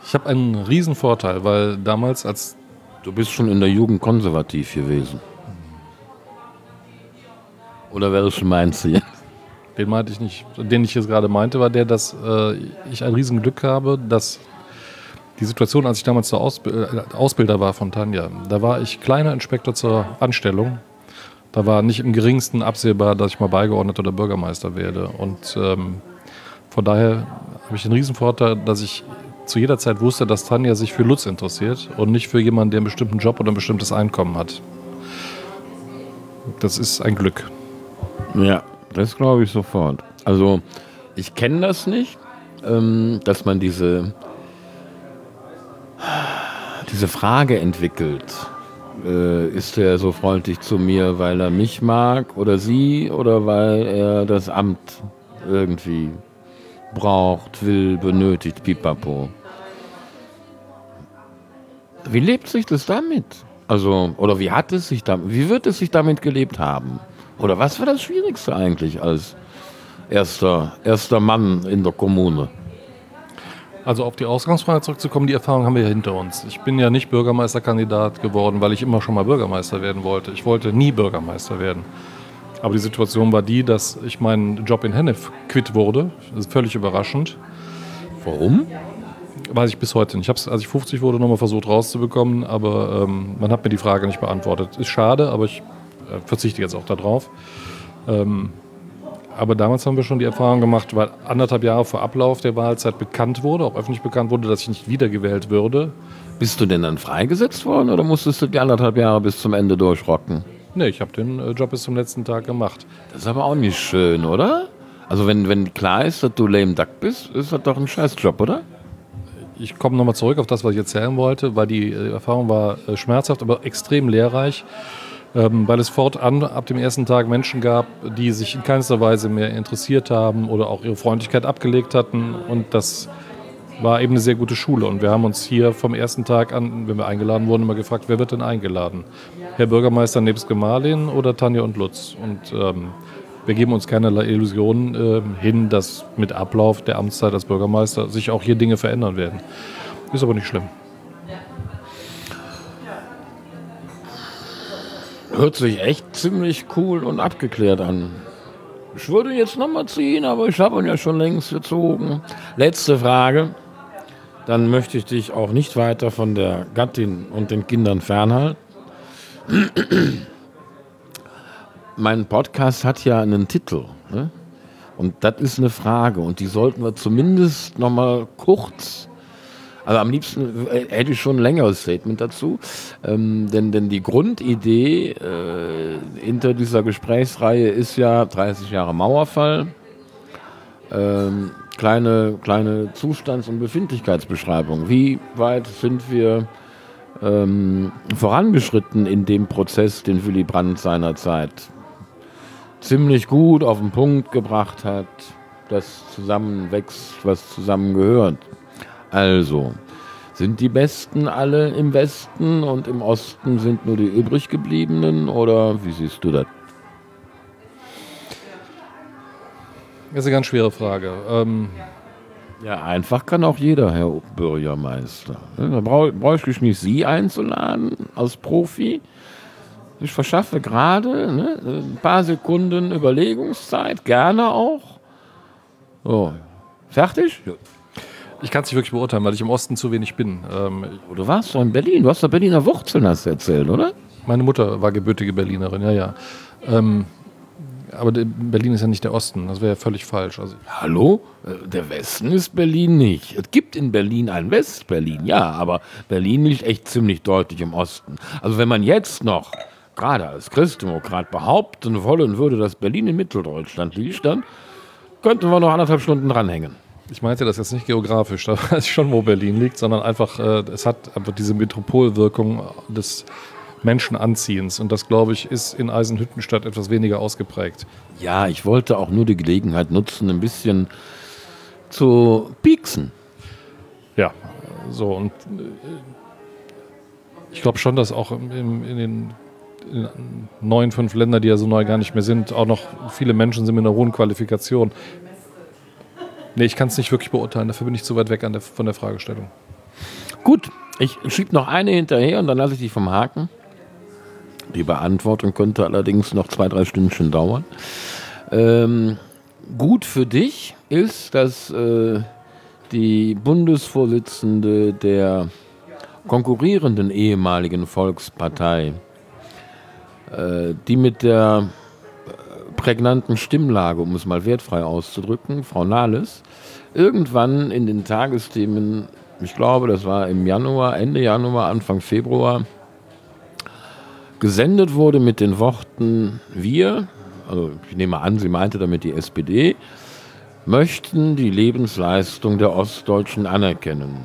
Ich habe einen riesen Vorteil, weil damals als Du bist schon in der Jugend konservativ gewesen. Oder welchen meinst du jetzt? Den meinte ich nicht. Den ich jetzt gerade meinte, war der, dass äh, ich ein Riesenglück habe, dass die Situation, als ich damals der Ausb äh, Ausbilder war von Tanja, da war ich kleiner Inspektor zur Anstellung. Da war nicht im geringsten absehbar, dass ich mal beigeordnet oder Bürgermeister werde. Und ähm, von daher habe ich den Riesenvorteil, dass ich zu jeder Zeit wusste, dass Tanja sich für Lutz interessiert und nicht für jemanden, der einen bestimmten Job oder ein bestimmtes Einkommen hat. Das ist ein Glück. Ja, das glaube ich sofort. Also, ich kenne das nicht, ähm, dass man diese, diese Frage entwickelt. Äh, ist er so freundlich zu mir, weil er mich mag oder sie oder weil er das Amt irgendwie braucht, will, benötigt, pipapo. Wie lebt sich das damit? Also, oder wie hat es sich damit, wie wird es sich damit gelebt haben? Oder was war das Schwierigste eigentlich als erster, erster Mann in der Kommune? Also auf die Ausgangsfrage zurückzukommen, die Erfahrung haben wir ja hinter uns. Ich bin ja nicht Bürgermeisterkandidat geworden, weil ich immer schon mal Bürgermeister werden wollte. Ich wollte nie Bürgermeister werden. Aber die Situation war die, dass ich meinen Job in Hennef quitt wurde. Das ist völlig überraschend. Warum? Weiß ich bis heute nicht. Ich habe es, als ich 50 wurde, nochmal versucht rauszubekommen, aber ähm, man hat mir die Frage nicht beantwortet. Ist schade, aber ich äh, verzichte jetzt auch darauf. Ähm, aber damals haben wir schon die Erfahrung gemacht, weil anderthalb Jahre vor Ablauf der Wahlzeit bekannt wurde, auch öffentlich bekannt wurde, dass ich nicht wiedergewählt würde. Bist du denn dann freigesetzt worden oder musstest du die anderthalb Jahre bis zum Ende durchrocken? Nee, ich habe den äh, Job bis zum letzten Tag gemacht. Das ist aber auch nicht schön, oder? Also wenn, wenn klar ist, dass du lame duck bist, ist das doch ein Scheißjob, oder? Ich komme nochmal zurück auf das, was ich erzählen wollte, weil die äh, Erfahrung war äh, schmerzhaft, aber extrem lehrreich, ähm, weil es fortan ab dem ersten Tag Menschen gab, die sich in keinster Weise mehr interessiert haben oder auch ihre Freundlichkeit abgelegt hatten. Und das war eben eine sehr gute Schule. Und wir haben uns hier vom ersten Tag an, wenn wir eingeladen wurden, immer gefragt, wer wird denn eingeladen? Herr Bürgermeister nebst Gemahlin oder Tanja und Lutz? Und ähm, wir geben uns keinerlei Illusionen ähm, hin, dass mit Ablauf der Amtszeit als Bürgermeister sich auch hier Dinge verändern werden. Ist aber nicht schlimm. Hört sich echt ziemlich cool und abgeklärt an. Ich würde jetzt nochmal ziehen, aber ich habe ihn ja schon längst gezogen. Letzte Frage. Dann möchte ich dich auch nicht weiter von der Gattin und den Kindern fernhalten. mein Podcast hat ja einen Titel. Ne? Und das ist eine Frage. Und die sollten wir zumindest nochmal kurz also am liebsten äh, hätte ich schon ein längeres Statement dazu. Ähm, denn, denn die Grundidee äh, hinter dieser Gesprächsreihe ist ja 30 Jahre Mauerfall. Ähm, kleine, kleine Zustands- und Befindlichkeitsbeschreibung. Wie weit sind wir ähm, vorangeschritten in dem Prozess, den Willy Brandt seinerzeit ziemlich gut auf den Punkt gebracht hat, das zusammenwächst, was zusammengehört. Also, sind die Besten alle im Westen und im Osten sind nur die übrig gebliebenen oder wie siehst du das? Das ist eine ganz schwere Frage. Ähm ja, einfach kann auch jeder, Herr Bürgermeister. Da bräuchte ich nicht Sie einzuladen als Profi. Ich verschaffe gerade ne, ein paar Sekunden Überlegungszeit, gerne auch. So, fertig? Ja. Ich kann es nicht wirklich beurteilen, weil ich im Osten zu wenig bin. Ähm, du warst doch in Berlin, du hast doch Berliner Wurzeln, hast du erzählt, oder? Meine Mutter war gebürtige Berlinerin, ja, ja. Ähm, aber Berlin ist ja nicht der Osten, das wäre ja völlig falsch. Also Hallo? Äh, der Westen ist Berlin nicht. Es gibt in Berlin ein West-Berlin, ja, aber Berlin liegt echt ziemlich deutlich im Osten. Also wenn man jetzt noch, gerade als Christdemokrat, behaupten wollen würde, dass Berlin in Mitteldeutschland liegt, dann könnten wir noch anderthalb Stunden dranhängen. Ich meinte das jetzt nicht geografisch, da weiß ich schon, wo Berlin liegt, sondern einfach, äh, es hat einfach diese Metropolwirkung des Menschenanziehens. Und das, glaube ich, ist in Eisenhüttenstadt etwas weniger ausgeprägt. Ja, ich wollte auch nur die Gelegenheit nutzen, ein bisschen zu pieksen. Ja, so und äh, ich glaube schon, dass auch in, in den in neun, fünf Ländern, die ja so neu gar nicht mehr sind, auch noch viele Menschen sind mit einer hohen Qualifikation. Nee, ich kann es nicht wirklich beurteilen, dafür bin ich zu weit weg der, von der Fragestellung. Gut, ich schiebe noch eine hinterher und dann lasse ich dich vom Haken. Die Beantwortung könnte allerdings noch zwei, drei Stündchen dauern. Ähm, gut für dich ist, dass äh, die Bundesvorsitzende der konkurrierenden ehemaligen Volkspartei, äh, die mit der prägnanten Stimmlage, um es mal wertfrei auszudrücken, Frau Nahles, irgendwann in den Tagesthemen, ich glaube, das war im Januar, Ende Januar, Anfang Februar, gesendet wurde mit den Worten, wir, also ich nehme an, sie meinte damit die SPD, möchten die Lebensleistung der Ostdeutschen anerkennen.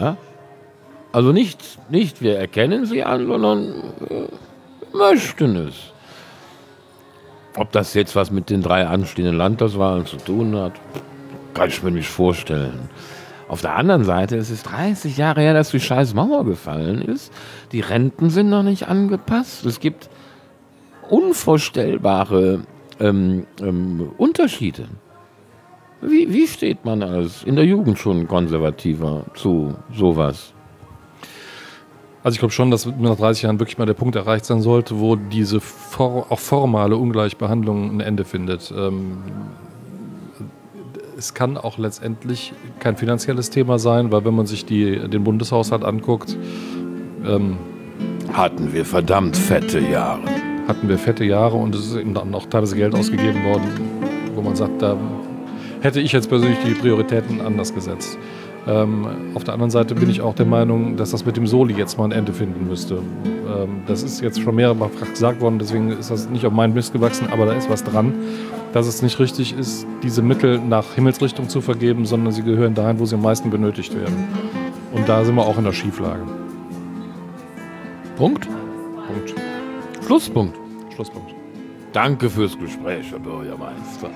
Ja? Also nicht, nicht wir erkennen sie an, sondern äh, möchten es. Ob das jetzt was mit den drei anstehenden Landtagswahlen zu tun hat, kann ich mir nicht vorstellen. Auf der anderen Seite ist es 30 Jahre her, dass die scheiß Mauer gefallen ist. Die Renten sind noch nicht angepasst. Es gibt unvorstellbare ähm, ähm, Unterschiede. Wie, wie steht man als in der Jugend schon konservativer zu sowas? Also ich glaube schon, dass nach 30 Jahren wirklich mal der Punkt erreicht sein sollte, wo diese for auch formale Ungleichbehandlung ein Ende findet. Ähm, es kann auch letztendlich kein finanzielles Thema sein, weil wenn man sich die, den Bundeshaushalt anguckt, ähm, hatten wir verdammt fette Jahre. Hatten wir fette Jahre und es ist eben dann auch teilweise Geld ausgegeben worden, wo man sagt, da hätte ich jetzt persönlich die Prioritäten anders gesetzt. Ähm, auf der anderen Seite bin ich auch der Meinung, dass das mit dem Soli jetzt mal ein Ende finden müsste. Ähm, das ist jetzt schon mehrfach gesagt worden, deswegen ist das nicht auf meinen Mist gewachsen, aber da ist was dran, dass es nicht richtig ist, diese Mittel nach Himmelsrichtung zu vergeben, sondern sie gehören dahin, wo sie am meisten benötigt werden. Und da sind wir auch in der Schieflage. Punkt? Punkt. Schlusspunkt. Schlusspunkt. Danke fürs Gespräch, Herr Bürgermeister.